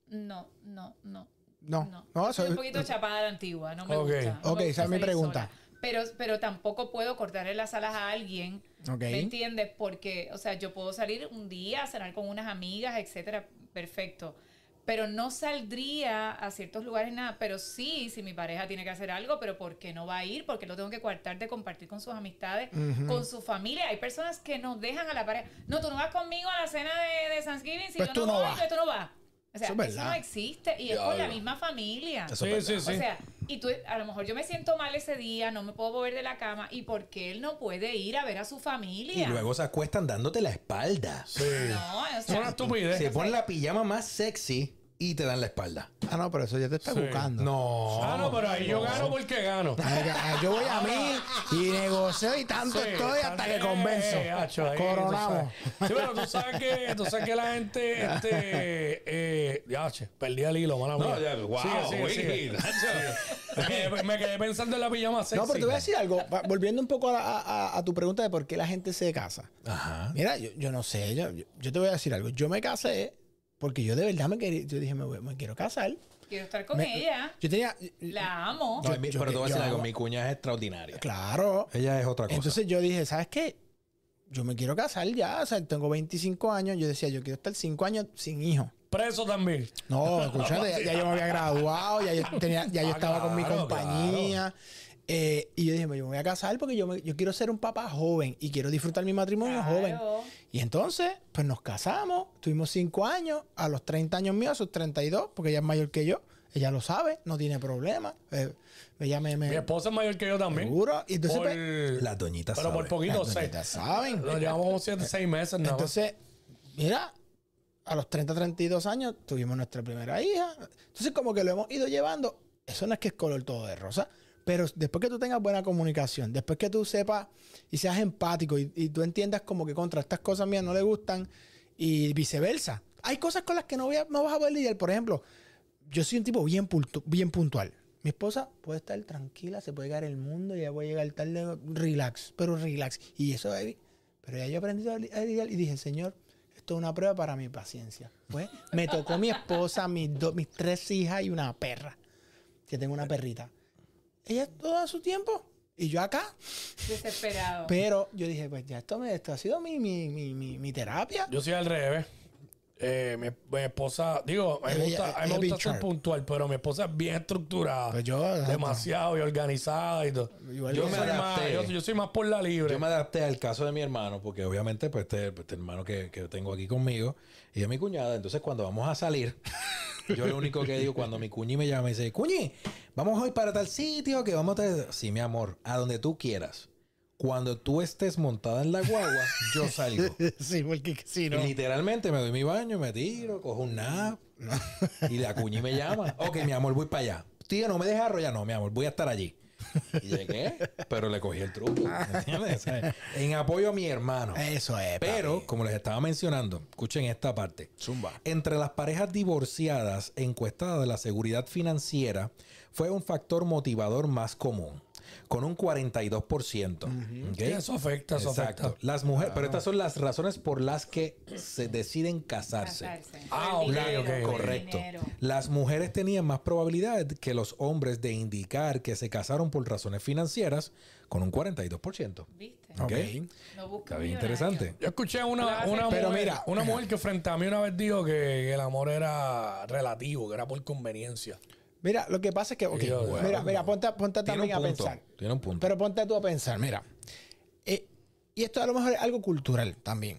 no, no, no. No, No, no, soy un poquito chapada a la antigua, no me Ok. gusta. no me Ok, gusta esa es mi pregunta. sola. Pero, pero tampoco puedo cortarle las alas a alguien, Ok. ¿me entiendes? Porque, o sea, yo puedo salir un día a cenar con unas amigas, etcétera, perfecto. Pero no saldría a ciertos lugares nada. Pero sí, si mi pareja tiene que hacer algo, pero ¿por qué no va a ir? Porque lo tengo que coartar de compartir con sus amistades, con su familia. Hay personas que nos dejan a la pareja. No, tú no vas conmigo a la cena de, de Thanksgiving. Si Pues yo tú no, no voy, vas. pues tú no vas. O sea, Eso es no existe. Y es con la misma familia. Eso Sí, es sí, verdad. sí. O sea, y tú, a lo mejor yo me siento mal ese día, no me puedo mover de la cama, y porque él no puede ir a ver a su familia. Y luego se acuestan dándote la espalda. Sí. No, o Es una estupidez. Se ponen la pijama más sexy y te dan la espalda. Ah, no, pero eso ya te está Sí. buscando. No. Ah, no, pero ahí yo gano porque gano. Yo voy a mí y negocio y tanto Sí, estoy hasta que convenzo. eh, hacho, ahí, Coronamos. tú sabes. Sí, pero tú sabes que, tú sabes que la gente, este, eh, ya, che, perdí el hilo, mala mía. No, ya, wow, Sigue. Nacho. Me quedé, me quedé pensando en la pijama sexy. No, pero te voy a decir algo. Va- Volviendo un poco a, la- a- a tu pregunta de por qué la gente se casa. Ajá. Mira, yo, yo no sé. Yo, yo- yo te voy a decir algo. Yo me casé porque yo de verdad me quería. Yo dije, me, voy- me quiero casar. quiero estar con Me- ella, Yo tenía. la amo. Yo- mi- yo- pero te voy a decir algo. Mi cuña es extraordinaria. Claro. Ella es otra cosa. Entonces yo dije, ¿sabes qué? Yo me quiero casar ya. O sea, tengo 25 años. Yo decía, yo quiero estar 5 años sin hijos. Preso también. No, escuchate, ya, ya yo me había graduado, ya yo, tenía, ya yo Ah, estaba con mi claro, compañía. Eh, y yo dije, yo me voy a casar porque yo, me- yo quiero ser un papá joven y quiero disfrutar mi matrimonio Claro. joven. Y entonces, pues nos casamos, tuvimos cinco años, a los 30 años míos, a sus 32, porque ella es mayor que yo, ella lo sabe, no tiene problema. Eh, ella me... me Mi esposa es mayor que yo también. seguro. Y entonces, Por- pues, Las doñitas pero por saben. poquito, las seis. doñitas saben. Nos llevamos siete, seis meses nada más. Entonces, mira, a los 30, 32 años tuvimos nuestra primera hija. Entonces, como que lo hemos ido llevando. Eso no es que es color todo de rosa. Pero después que tú tengas buena comunicación, después que tú sepas y seas empático y, tú entiendas como que contra estas cosas mías no le gustan y viceversa. Hay cosas con las que no, voy a- no vas a poder lidiar. Por ejemplo, yo soy un tipo bien, puntu- bien puntual. Mi esposa puede estar tranquila, se puede llegar el mundo y ella puede llegar tarde, relax, pero relax. Y eso, baby, Pero ya yo aprendí a li- a lidiar y dije, Señor, esto es una prueba para mi paciencia. Pues me tocó mi esposa, mis, mis tres hijas y una perra, que tengo una perrita. Ella todo a su tiempo y yo acá. Desesperado. Pero yo dije, pues ya esto, me, esto ha sido mi, mi, mi, mi, mi terapia. Yo soy al revés. Eh, mi, mi esposa, digo, a mí me Ella- gusta, a mí me ella gusta be ser sharp. puntual, pero mi esposa es bien estructurada. Pues yo, demasiado y organizada y todo. Igual yo, yo me soy más, adapté. yo, yo soy más por la libre. Yo me adapté al caso de mi hermano, porque obviamente, pues, este, este hermano que, que tengo aquí conmigo, y es mi cuñada. Entonces, cuando vamos a salir, yo lo único que digo, cuando mi cuñi me llama y dice, cuñi, vamos hoy para tal sitio, que vamos a... Sí, mi amor, a donde tú quieras. Cuando tú estés montada en la guagua, yo salgo. sí, porque si no. Literalmente me doy mi baño, me tiro, cojo un nap. y la cuñi me llama. Ok, mi amor, voy para allá. Tío, no me dejes arrollar. No, mi amor, voy a estar allí. Y llegué, pero le cogí el truco. ¿me entiendes? En apoyo a mi hermano. Eso es. Pero, papi. como les estaba mencionando, escuchen esta parte. Zumba. Entre las parejas divorciadas encuestadas de la seguridad financiera fue un factor motivador más común, con un 42%. ¿ok? Sí, eso afecta, eso Exacto. afecta. Las mujeres, pero estas son las razones por las que se deciden casarse. Casarse. Ah, ok, dinero, Correcto. Las mujeres tenían más probabilidad que los hombres de indicar que se casaron por razones financieras con un 42%. ¿Viste? ¿Ok? Ok. No busques Está bien interesante. Yo escuché una, una, pero mujer, mira, una mujer que frente a mí una vez dijo que, que el amor era relativo, que era por conveniencia. Mira, lo que pasa es que, ok, Y yo, mira, mira, ponte, ponte también a pensar. Tiene un punto. Pero ponte tú a pensar, mira. eh, y esto a lo mejor es algo cultural también.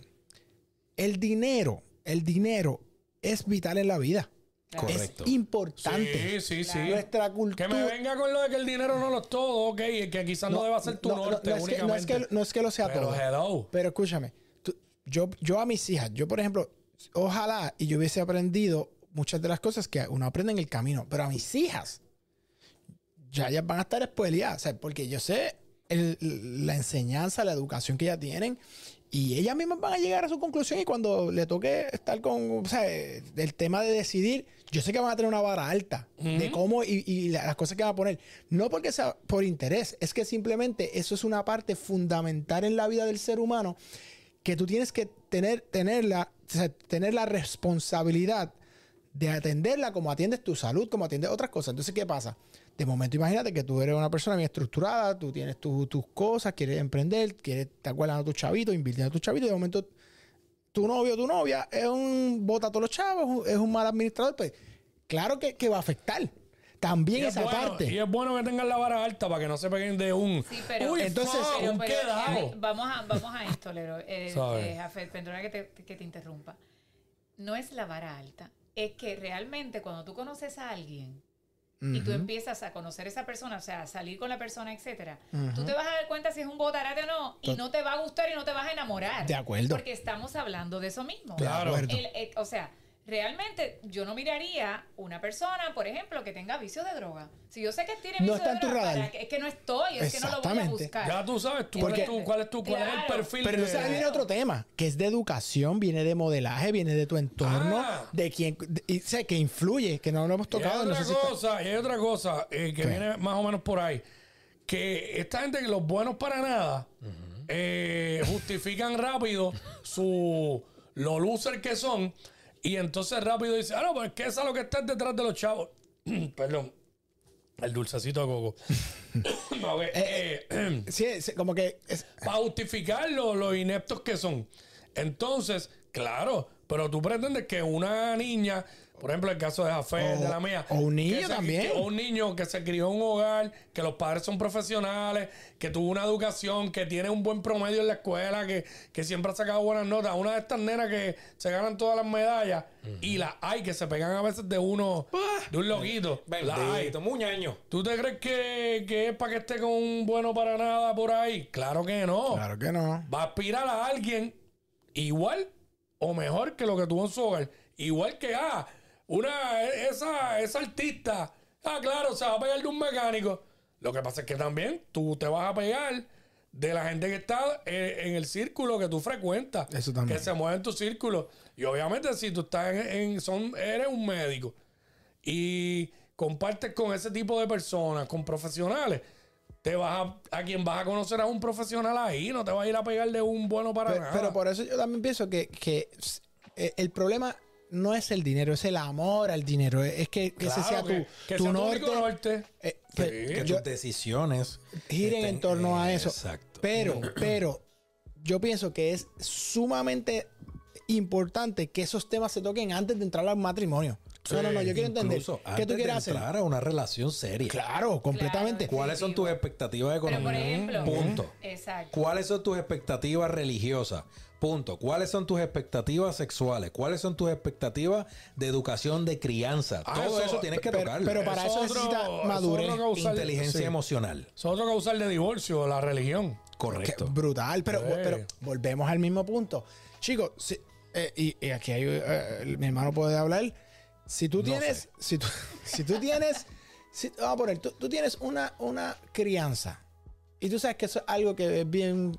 El dinero, el dinero es vital en la vida. Correcto. Es importante. Sí, sí, sí. Nuestra Que cultura. me venga con lo de que el dinero no lo es todo, ok, y que quizás no, deba ser tu no, no, norte no es que, no, es únicamente. que, no es que lo sea Pero todo. hello. Pero escúchame, tú- yo, yo a mis hijas, yo por ejemplo, ojalá y yo hubiese aprendido muchas de las cosas que uno aprende en el camino, pero a mis hijas, ya ellas van a estar spoileadas, o sea, porque yo sé el- la enseñanza, la educación que ellas tienen. Y ellas mismas van a llegar a su conclusión y cuando le toque estar con, o sea, el tema de decidir, yo sé que van a tener una vara alta de cómo y, y la- las cosas que van a poner. No porque sea por interés, es que simplemente eso es una parte fundamental en la vida del ser humano que tú tienes que tener, tenerla, o sea, tener la responsabilidad de atenderla como atiendes tu salud, como atiendes otras cosas. Entonces, ¿qué pasa? De momento, imagínate que tú eres una persona bien estructurada, tú tienes tu- tus cosas, quieres emprender, quieres estar guardando a tus chavitos, invirtiendo a tus chavitos, y de momento tu novio o tu novia es un bota a todos los chavos, es un- mal administrador, pues claro que, que va a afectar. También Y es, esa bueno, parte. y es bueno que tengan la vara alta para que no se peguen de un. Sí, pero- Uy, Entonces, Pero- un pero, quedado. eh, vamos, a, vamos a esto, Lero. Eh, eh, Jafet, perdona que te, que te interrumpa. No es la vara alta. Es que realmente cuando tú conoces a alguien y tú empiezas a conocer a esa persona, o sea, a salir con la persona, etcétera, tú te vas a dar cuenta si es un botarate o no y no te va a gustar y no te vas a enamorar. De acuerdo. Porque estamos hablando de eso mismo. Claro. El- eh, o sea, realmente yo no miraría una persona, por ejemplo, que tenga vicio de droga. Si yo sé que tiene No vicio está de en tu droga, radar. ¿para qué? es que no estoy, es que no lo voy a buscar. Ya tú sabes tú, Porque- cuál, es tu, cuál es tu cuál es el perfil. Pero de- entonces ahí viene otro tema, que es de educación, viene de modelaje, viene de tu entorno, Ah. de quien, de- y sé que influye, que no lo hemos Y hay tocado. no otra sé si está- cosa, y hay otra cosa eh, que ¿Qué? viene más o menos por ahí. Que esta gente que los buenos para nada eh, justifican rápido su lo loser que son. Y entonces rápido dice, ah, no, pues es que esa es lo que está detrás de los chavos. Perdón. El dulcecito de coco. No, que, eh, Sí, sí, como que es- para justificar lo, lo ineptos que son. Entonces, claro, pero tú pretendes que una niña, por ejemplo, el caso de Jafé, de la mía. o un niño se- también. que- o un niño que se crió en un hogar, que los padres son profesionales, que tuvo una educación, que tiene un buen promedio en la escuela, que, que siempre ha sacado buenas notas. Una de estas nenas que se ganan todas las medallas y las hay que se pegan a veces de uno, de un loquito. Las hay. Bendito, muñaño. ¿Tú te crees que, que es para que esté con un bueno para nada por ahí? Claro que no. Claro que no. Va a aspirar a alguien igual o mejor que lo que tuvo en su hogar. Igual que, ah, una, esa, esa artista, ah, claro, se va a pegar de un mecánico. Lo que pasa es que también tú te vas a pegar de la gente que está eh, en el círculo que tú frecuentas. Eso también. Que se mueve en tu círculo. Y obviamente si tú estás en, en- son, eres un médico y compartes con ese tipo de personas, con profesionales, te vas a, a quien vas a conocer a un profesional ahí, no te vas a ir a pegar de un bueno para Pero, nada. pero por eso yo también pienso que, eh, el problema no es el dinero, es el amor al dinero. Es que, que ese Claro, sea tu, que- que tu sea norte. norte. Eh, Sí. que- yo- tus decisiones giren estén- en torno a eso. Exacto. Pero, pero, yo pienso que es sumamente importante que esos temas se toquen antes de entrar al matrimonio. no, no, no, yo quiero entender. ¿Qué tú quieres de hacer? entrar a una relación seria. Claro, completamente. Claro. ¿Cuáles son tus expectativas económicas? ejemplo, Punto. Exacto. ¿Cuáles son tus expectativas religiosas? Punto. ¿Cuáles son tus expectativas sexuales? ¿Cuáles son tus expectativas de educación, de crianza? Ah, Todo eso- eso, tienes que pero- tocarlo. pero para eso es necesita eso es madurez, causal- Inteligencia sí. emocional. Eso es otro causal de divorcio, la religión. Que- Correcto. brutal, pero, Sí. pero volvemos al mismo punto. Chicos, si- eh, y, y aquí hay, eh, mi hermano puede hablar. Si tú No tienes, sé. si tú, si tú tienes, si- vamos a poner, tú, tú tienes una, una crianza y tú sabes que eso es algo que es bien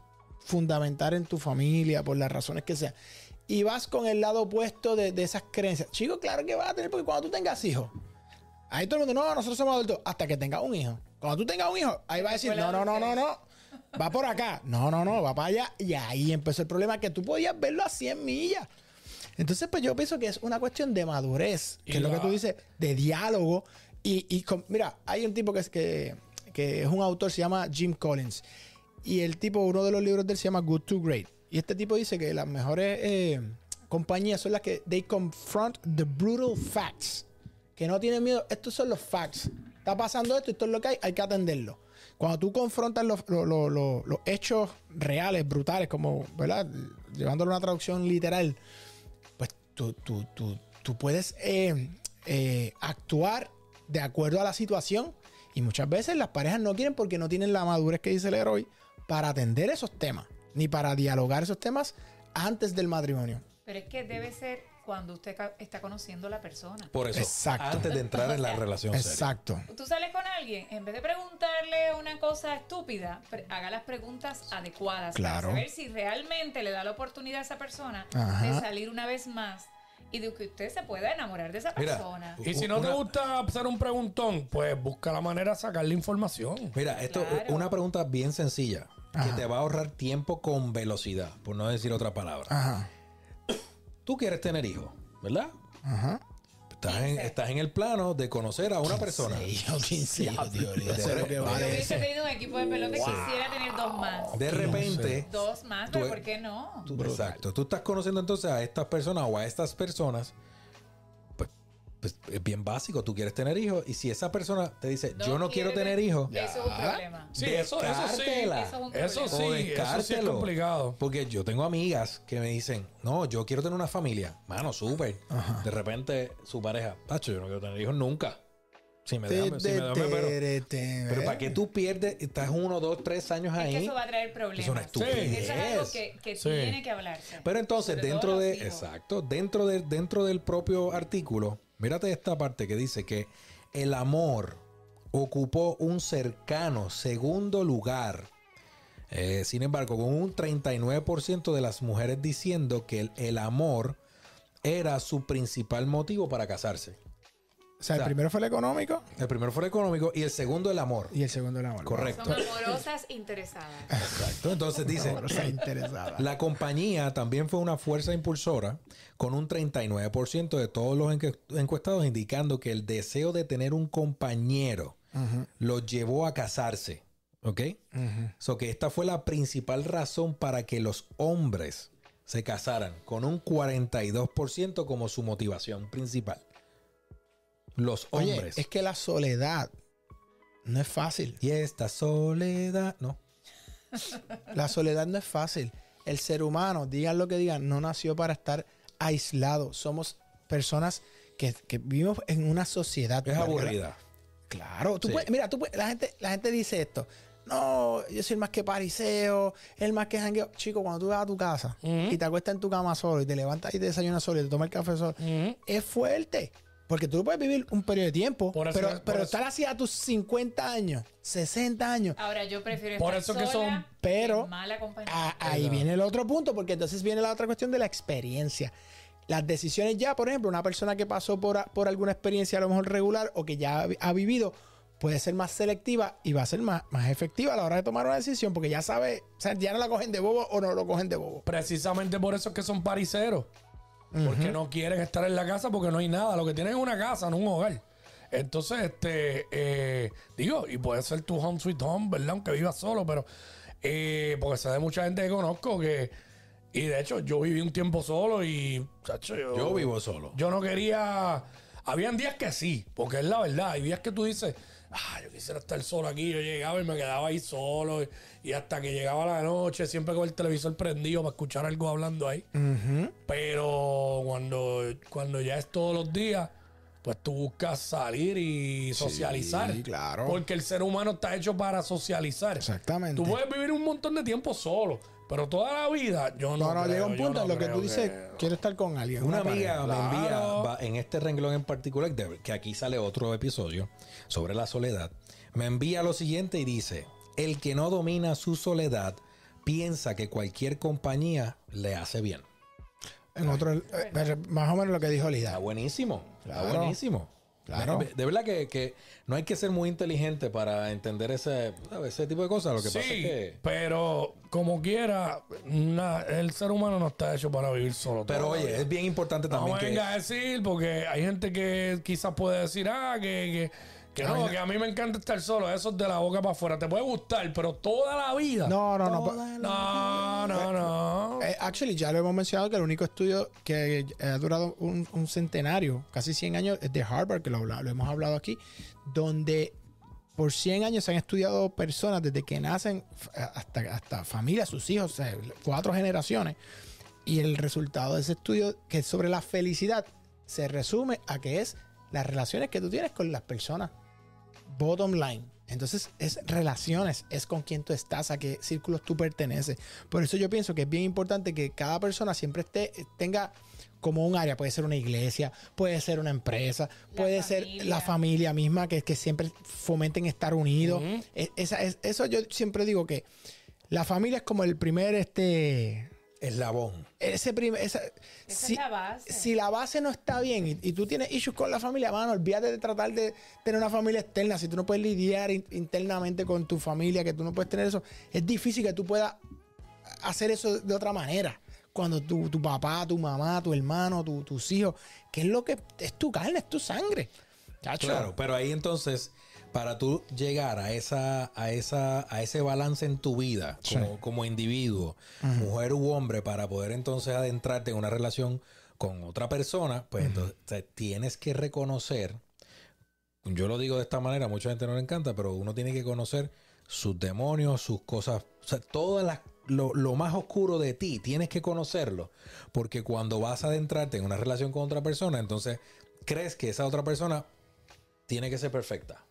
fundamental en tu familia por las razones que sean. Y vas con el lado opuesto de, de esas creencias. Chicos, claro que vas a tener, porque cuando tú tengas hijos, ahí todo el mundo, no, nosotros somos adultos, hasta que tengas un hijo. Cuando tú tengas un hijo, ahí va a decir, no, no, no, no, no. Va por acá. No, no, no, va para allá. Y ahí empezó el problema que tú podías verlo a 100 millas. Entonces, pues yo pienso que es una cuestión de madurez, que es lo que tú dices, de diálogo. Y, y con- mira, hay un tipo que es, que, que es un autor, se llama Jim Collins. Y el tipo, uno de los libros de él se llama Good to Great. Y este tipo dice que las mejores eh, compañías son las que they confront the brutal facts. Que no tienen miedo. Estos son los facts. Está pasando esto, esto es lo que hay, hay que atenderlo. Cuando tú confrontas los, los- los- hechos reales, brutales, como, ¿verdad? Llevándolo a una traducción literal, pues tú, tú- tú- tú puedes eh, eh, actuar de acuerdo a la situación. Y muchas veces las parejas no quieren porque no tienen la madurez que dice el héroe para atender esos temas, ni para dialogar esos temas antes del matrimonio. Pero es que debe ser cuando usted ca- está conociendo a la persona. Por eso, Exacto. antes de entrar en la relación seria. Exacto. Tú sales con alguien, en vez de preguntarle una cosa estúpida, haga las preguntas adecuadas Claro. para saber si realmente le da la oportunidad a esa persona Ajá. de salir una vez más y de que usted se pueda enamorar de esa Mira, persona. Y si no te Una- gusta hacer un preguntón, pues busca la manera de sacarle información. Mira, esto Claro. una pregunta bien sencilla que te va a ahorrar tiempo con velocidad, por no decir otra palabra. Ajá. Tú quieres tener hijos, ¿verdad? Ajá. Estás en, estás en el plano de conocer a una persona. Sí, yo 15 hijos, Dios mío, eso es lo que Si yo vale hubiese eso. tenido un equipo de pelota, quisiera tener dos más. De repente, Dos más, Tú- pero ¿por qué no? tú- exacto, tú estás conociendo entonces a estas personas o a estas personas, pues, es bien básico, tú quieres tener hijos y si esa persona te dice, yo no quiero tener hijos, Eso es un problema. Sí, eso, eso sí. Descártela. Eso es un Eso problema. sí, eso sí es complicado. Porque yo tengo amigas que me dicen, no, yo quiero tener una familia. Mano, súper. De repente su pareja, Pacho, yo no quiero tener hijos nunca. Si me dejan, si me dejan, pero, pero ¿para qué tú pierdes? Estás uno, dos, tres años Es que ahí. eso va a traer problemas. Es una estupidez. Eso es algo que, que Sí. tiene que hablarse. Pero entonces, Sobre dentro de, exacto, dentro de, dentro del propio artículo, mírate esta parte que dice que el amor ocupó un cercano segundo lugar. Eh, sin embargo, con un 39% de las mujeres diciendo que el, el amor era su principal motivo para casarse. O sea, el primero fue el económico El primero fue el económico y el segundo el amor. y el segundo el amor. Correcto. Son amorosas interesadas. Exacto. Entonces dice, Wow. Está interesada. La compañía también fue una fuerza impulsora con un 39% de todos los encuestados indicando que el deseo de tener un compañero los llevó a casarse. ¿Ok? So que esta fue la principal razón para que los hombres se casaran con un 42% como su motivación principal. Los Oye, hombres. es que la soledad no es fácil. Y esta soledad, no. La soledad no es fácil. El ser humano, digan lo que digan, no nació para estar aislado. Somos personas que, que vivimos en una sociedad. Es aburrida. Claro, tú Sí. puedes- mira, tú puedes- la gente, la gente dice esto. No, yo soy el más que pariseo, el más que jangueo. Chico, cuando tú vas a tu casa y te acuestas en tu cama solo y te levantas y te desayunas solo y te tomas el café solo, es fuerte. Porque tú puedes vivir un periodo de tiempo, Por eso pero, es- por pero eso- estar así a tus 50 años, 60 años, Ahora, yo prefiero Por estar eso que sola son- pero- que mal acompañada. Ah, ahí viene el otro punto, porque entonces viene la otra cuestión de la experiencia. Las decisiones ya, por ejemplo, una persona que pasó por, a- por alguna experiencia a lo mejor regular o que ya ha, ha vivido, puede ser más selectiva y va a ser más, más efectiva a la hora de tomar una decisión porque ya sabe, o sea, ya no la cogen de bobo o no lo cogen de bobo. Precisamente por eso es que son pariseros. Porque no quieren estar en la casa porque no hay nada. Lo que tienen es una casa, no un hogar. Entonces, este, eh, digo, y puede ser tu home sweet home, ¿verdad? Aunque vivas solo, pero, eh, porque sé de mucha gente que conozco que, y de hecho, yo viví un tiempo solo y, chacho, yo, Yo vivo solo. yo no quería. Habían días que sí, porque es la verdad. Hay días que tú dices, ah, yo quisiera estar solo aquí. Yo llegaba y me quedaba ahí solo. Y, hasta que llegaba la noche, siempre con el televisor prendido para escuchar algo hablando ahí. Pero cuando, cuando ya es todos los días, pues tú buscas salir y socializar. claro. Porque el ser humano está hecho para socializar. Exactamente. Tú puedes vivir un montón de tiempo solo, pero toda la vida yo no. No, no, creo, llega un punto no en lo que tú dices, quiero estar con alguien. Una pareja. amiga me envía, Claro. va- en este renglón en particular, que aquí sale otro episodio sobre la soledad, me envía lo siguiente y dice, el que no domina su soledad piensa que cualquier compañía le hace bien. En otro, eh, más o menos lo que dijo Está Lida. buenísimo, está Claro. buenísimo. Claro. De, de verdad que, que no hay que ser muy inteligente para entender ese, ese tipo de cosas. Lo que sí, pasa es que... pero como quiera, na- el ser humano no está hecho para vivir solo. Pero oye, es bien importante no también me que... venga a decir, porque hay gente que quizás puede decir, ah, que, que, que no, que a mí me encanta estar solo. Eso es de la boca para afuera. Te puede gustar, pero toda la vida. No, no, no. No, no. no. Eh, actually, ya lo hemos mencionado que el único estudio que ha durado un, un centenario, casi 100 años, es de Harvard, que lo, lo hemos hablado aquí, donde por 100 años se han estudiado personas desde que nacen hasta, hasta familias, sus hijos, o sea, cuatro generaciones. Y el resultado de ese estudio, que es sobre la felicidad, se resume a que es las relaciones que tú tienes con las personas. Bottom line. Entonces es relaciones, es con quién tú estás, a qué círculos tú perteneces. Por eso yo pienso que es bien importante que cada persona siempre esté, tenga como un área, puede ser una iglesia, puede ser una empresa, puede ser la familia misma, que, que siempre fomenten estar unidos. E- esa, es- eso yo siempre digo que la familia es como el primer, este, Eslabón. ese primer, esa, Esa si, es la base. si la base no está bien y, y tú tienes issues con la familia, mano, olvídate de tratar de tener una familia externa. Si tú no puedes lidiar in- internamente con tu familia, que tú no puedes tener eso, es difícil que tú puedas hacer eso de otra manera. Cuando tu, tu papá, tu mamá, tu hermano, tu- tus hijos, que es lo que es tu carne, es tu sangre. Chacho. Claro, pero ahí entonces, para tú llegar a esa, a esa, a ese balance en tu vida, como, como individuo, mujer u hombre, para poder entonces adentrarte en una relación con otra persona, pues entonces tienes que reconocer, yo lo digo de esta manera, mucha gente no le encanta, pero uno tiene que conocer sus demonios, sus cosas, o sea, todas las lo, lo más oscuro de ti, tienes que conocerlo, porque cuando vas a adentrarte en una relación con otra persona, entonces crees que esa otra persona tiene que ser perfecta.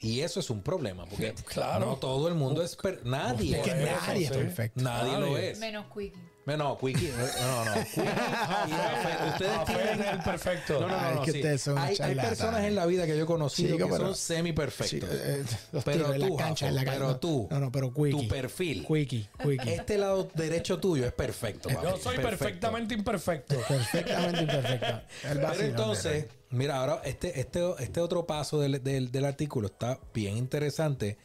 Y eso es un problema, porque Claro. no todo el mundo es per- nadie. Es que nadie es sí. perfecto. Nadie lo es. Menos Quickie. No, Quickie, no, no. Quickie y Jafet, ustedes tienen es el perfecto. No, no, no, no, es que sí. ustedes son hay, hay personas en la vida que yo he conocido Chico, que pero- son semi Sí, perfectos. eh, los Pero tú, la cancha, pero no, tú, No, no, pero quickie. tu perfil. Quickie, quickie. Este lado derecho tuyo es perfecto. papi, Yo soy perfecto. perfectamente imperfecto. Perfectamente imperfecto. El Pero entonces, mira, ahora este, este, este otro paso del, del- del artículo está bien interesante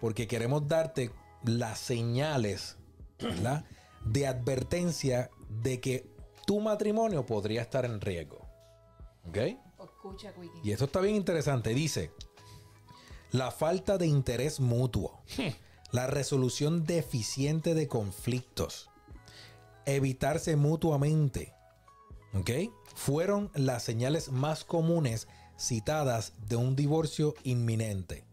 porque queremos darte las señales, ¿verdad? De advertencia de que tu matrimonio podría estar en riesgo. ¿Ok? Escucha. Y esto está bien interesante. Dice, la falta de interés mutuo, la resolución deficiente de conflictos, evitarse mutuamente, ¿ok? Fueron las señales más comunes citadas de un divorcio inminente.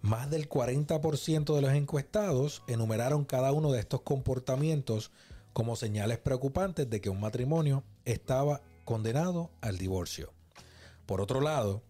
Más del 40% de los encuestados enumeraron cada uno de estos comportamientos como señales preocupantes de que un matrimonio estaba condenado al divorcio. Por otro lado,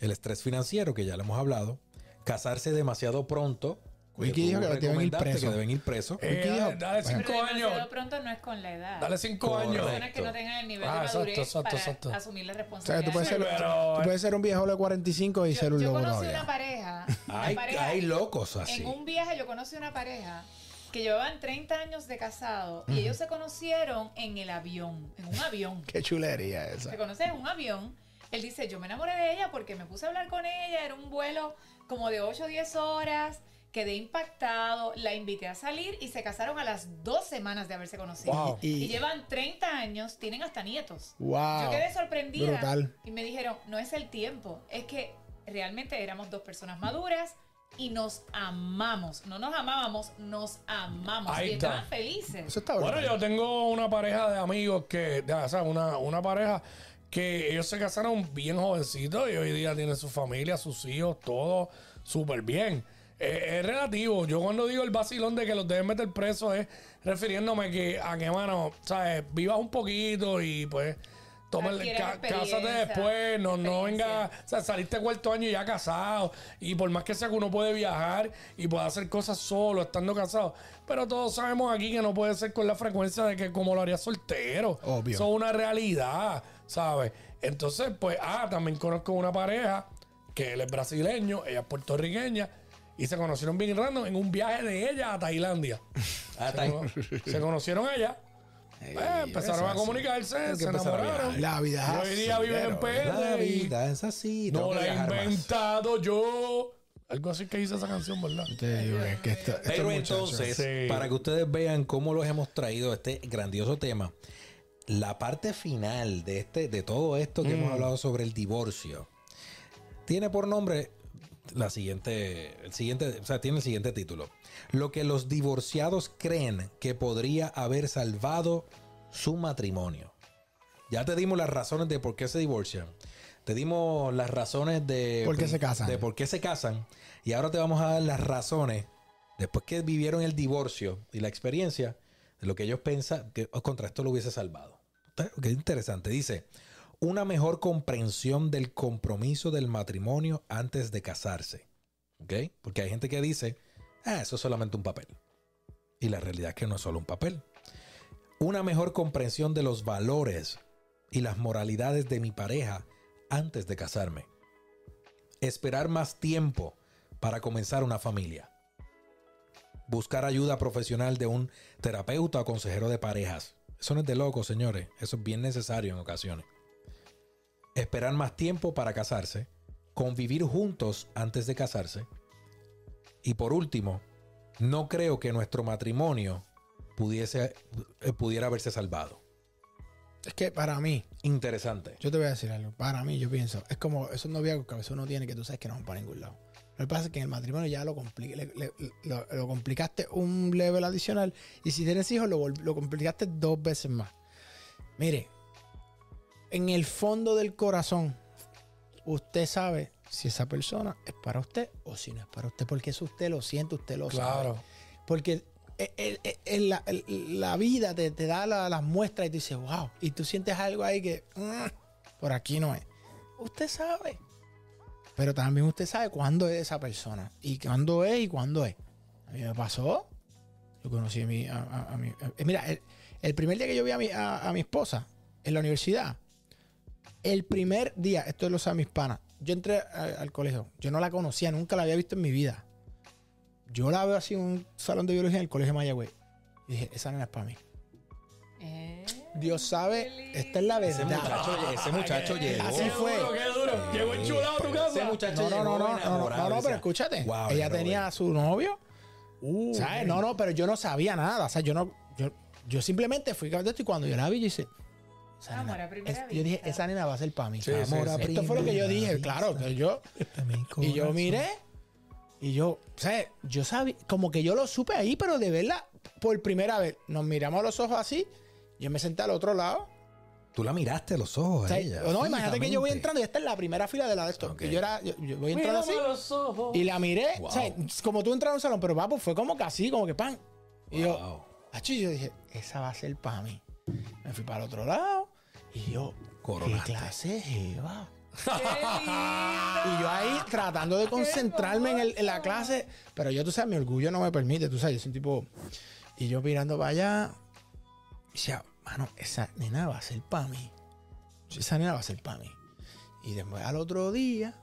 el estrés financiero, que ya lo hemos hablado, casarse demasiado pronto. Wiki dijo que deben ir presos. que deben ir presos. Eh, Wiki dijo- dale, dale Bueno. cinco Pero años. demasiado pronto no es con la edad. Dale cinco Correcto. años. Personas que no tengan el nivel Ah, de madurez exacto, para exacto. asumir la O sea, responsabilidad. tú puedes, ser, pero- tú puedes ser un viejo de 45 y ser yo, un yo loco conocí todavía. una pareja. una Hay, pareja hay locos así. En un viaje yo conocí una pareja que llevaban 30 años de casado y ellos se conocieron en el avión, en un avión. Qué chulería esa. Se conocen en un avión, Él dice, yo me enamoré de ella porque me puse a hablar con ella, era un vuelo como de 8 o 10 horas, quedé impactado, la invité a salir y se casaron a las dos semanas de haberse conocido. Wow. Y, Y- llevan 30 años, tienen hasta nietos. Wow. Yo quedé sorprendida Brutal. y me dijeron, no es el tiempo, es que realmente éramos dos personas maduras y nos amamos. No nos amábamos, nos amamos. Ahí y está. estaban felices. Eso está Bueno, yo tengo una pareja de amigos que, de- o sea, una, una pareja que ellos se casaron bien jovencitos y hoy día tienen su familia, sus hijos, todo súper bien. Eh, es relativo. Yo cuando digo el vacilón de que los deben meter presos es refiriéndome que a que, mano, ¿sabes? Vivas un poquito y pues toma ca- cásate después, no, no venga, o sea, saliste cuarto año ya casado y por más que sea que uno puede viajar y puede hacer cosas solo estando casado, pero todos sabemos aquí que no puede ser con la frecuencia de que como lo haría soltero. Obvio. Eso es una realidad, ¿sabes? Entonces, pues, ah, también conozco una pareja que él es brasileño, ella es puertorriqueña y se conocieron bien random en un viaje de ella a Tailandia. Ah, Se, cono- se conocieron allá. Ey, pues, empezaron a comunicarse, se enamoraron. La vida hoy día así, viven en PR. La y- vida es así. no la he más. inventado yo. Algo así que dice esa canción, ¿verdad? Te digo que- que esto- estos Pero entonces, Sí. para que ustedes vean cómo los hemos traído este grandioso tema, la parte final de este, de todo esto que Mm. hemos hablado sobre el divorcio, tiene por nombre la siguiente, el siguiente, o sea, tiene el siguiente título. Lo que los divorciados creen que podría haber salvado su matrimonio. Ya te dimos las razones de por qué se divorcian. Te dimos las razones de ¿Por qué se casan? De por qué se casan. Y ahora te vamos a dar las razones después que vivieron el divorcio y la experiencia de lo que ellos piensan que oh, contra esto lo hubiese salvado. Qué interesante. Dice, una mejor comprensión del compromiso del matrimonio antes de casarse. ¿Ok? Porque hay gente que dice, ah, eso es solamente un papel. Y la realidad es que no es solo un papel. Una mejor comprensión de los valores y las moralidades de mi pareja antes de casarme. Esperar más tiempo para comenzar una familia. Buscar ayuda profesional de un terapeuta o consejero de parejas. Eso no es de loco, señores. Eso es bien necesario en ocasiones. Esperar más tiempo para casarse. Convivir juntos antes de casarse. Y por último, no creo que nuestro matrimonio pudiese, eh, pudiera haberse salvado. Es que para mí, Interesante. yo te voy a decir algo. Para mí, yo pienso, es como esos noviazgos que a veces uno tiene que tú sabes que no van para ningún lado. Lo que pasa es que en el matrimonio ya lo, compli- le- le- lo, lo complicaste un level adicional y si tienes hijos lo, lo complicaste dos veces más. Mire, en el fondo del corazón, usted sabe si esa persona es para usted o si no es para usted, porque eso usted lo siente, usted lo sabe. Claro. Porque el- el- el- la, la vida te, te da la- las muestras y tú dices, wow. Y tú sientes algo ahí que "Mm, por aquí no es. Usted sabe. Pero también usted sabe cuándo es esa persona. Y cuándo es y cuándo es. A mí me pasó. Yo conocí a mi. A, a- a mi- eh, mira, el, primer día que yo vi a mi, a, a mi esposa en la universidad, el primer día, esto lo saben mis panas, yo entré a- al colegio. Yo no la conocía, nunca la había visto en mi vida. Yo la veo así en un salón de biología en el colegio de Mayagüez. Y dije, esa nena es para mí. Eh, Dios sabe, esta es la Ese verdad. muchacho, ese muchacho llegó. Así Qué fue. duro, qué duro. Llegó enchulado a tu casa. Ese muchacho No, no, llegó no, no, no, no, no, pero escúchate. "Wow, ella tenía voy". a su novio. Uh, ¿Sabes? No, no, pero yo no sabía nada. O sea, yo no. Yo, yo simplemente fui a esto y cuando yo la vi, yo hice. Esa Amor nena- a primera es- yo dije, esa nena va a ser para mí. Sí, sí, Amor a sí. Esto fue lo que yo dije, claro. que yo, y yo miré. Y yo, o sea, yo sabía, como que yo lo supe ahí, pero de verdad, por primera vez, nos miramos a los ojos así. Yo me senté al otro lado. Tú la miraste a los ojos O a ella. no, imagínate que yo voy entrando y esta es la primera fila de la de esto. Que yo era, yo, yo voy entrando así. Mírame a los ojos. Y la miré, Wow. o sea, como tú entras a un salón, pero va, pues fue como que así, como que pan. Y yo, Wow. acho, y yo dije, esa va a ser para mí. Me fui para el otro lado y yo, Coronaste. ¿qué clase. Y yo ahí tratando de concentrarme en, el- en la clase, pero yo, tú sabes, mi orgullo no me permite, tú sabes, yo soy un tipo... Y yo mirando para allá, y decía, mano, esa nena va a ser para mí. Esa nena va a ser para mí. Y después al otro día,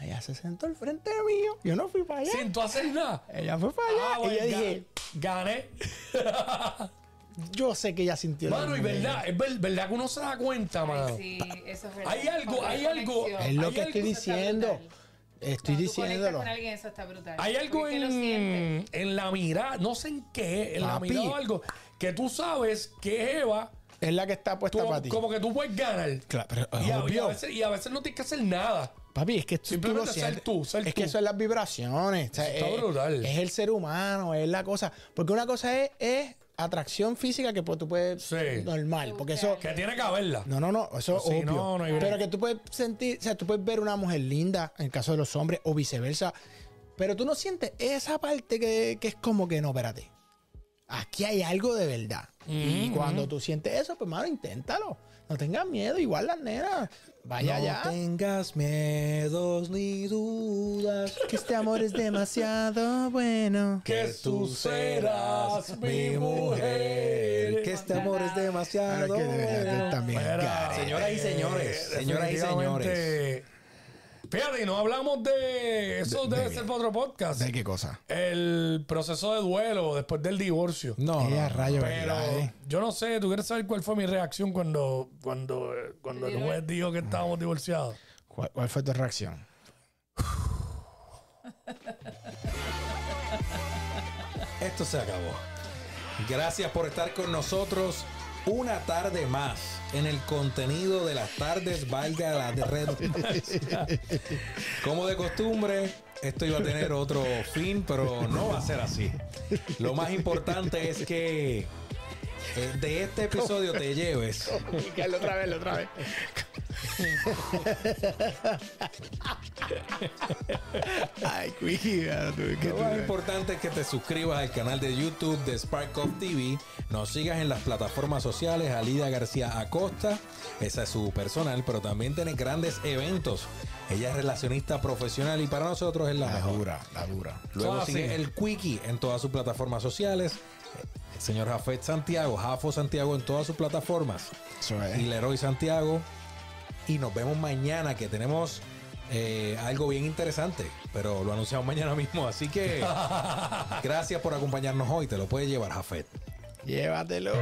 ella se sentó al frente mío, yo no fui para allá. Sin tú hacer nada. Ella fue para allá. Ah, y yo dije, ga- gané. yo sé que ella sintió Mano, y verdad, es ver- verdad que uno se da cuenta, mano. sí, eso es verdad. Hay algo, Con hay algo- conexión. Es lo Hay que algo- estoy Eso está diciendo. brutal. Estoy Cuando tú conectas diciéndolo. con alguien, eso está brutal. Hay algo Porque es que lo sientes. en, en la mirada, no sé en qué, en la Papi. mirada o algo, que tú sabes que Eva, Es la que está puesta para ti. como que tú puedes ganar. Claro, pero es Y a, y a obvio. veces, y a veces no tienes que hacer nada. Papi, es que tú- tú Simplemente lo ser sientes. tú, ser es que eso es las vibraciones. o sea, Eso está es, brutal. es el ser humano, es la cosa. Porque una cosa es, es atracción física que pues, tú puedes Sí. normal. Porque eso. Que tiene que haberla. No, no, no, eso es Sí, obvio. no, no pero que tú puedes sentir, o sea, tú puedes ver una mujer linda, en el caso de los hombres, o viceversa. Pero tú no sientes esa parte que, que es como que no, espérate. Aquí hay algo de verdad. Y cuando tú sientes eso, pues, mano, inténtalo. No tengas miedo, igual las nenas. Vaya no allá. tengas miedos ni dudas. Que este amor es demasiado bueno. Que tú serás mi mujer. Que este amor es demasiado bueno. también. Señoras y señores, señoras y señores. Fíjate, y no hablamos de. Eso De- debe de ser qué? para otro podcast. ¿De qué cosa? El proceso de duelo después del divorcio. No, Ella no, rayo, Pero ¿verdad? eh? yo no sé, ¿tú quieres saber cuál fue mi reacción cuando, cuando, eh, cuando el juez dijo que estábamos divorciados? ¿Cuál, cuál fue tu reacción? Esto se acabó. Gracias por estar con nosotros una tarde más en el contenido de las tardes, valga la redundancia. Como de costumbre, esto iba a tener otro fin, pero no va a ser así. Lo más importante es que eh, de este episodio te lleves otra vez, otra vez. Ay, Lo más importante es que te suscribas al canal de YouTube de Spark TV, nos sigas en las plataformas sociales, Alida García Acosta, esa es su personal, pero también tiene grandes eventos. Ella es relacionista profesional y para nosotros es la, La mejor. dura, la dura. Luego Ah, sigue sí. el Quickie en todas sus plataformas sociales. El señor Jafet Santiago, Jafo Santiago en todas sus plataformas. Eso es. Y Leroy Santiago. Y nos vemos mañana que tenemos eh, algo bien interesante, pero lo anunciamos mañana mismo. Así que gracias por acompañarnos hoy. Te lo puedes llevar, Jafet. Llévatelo.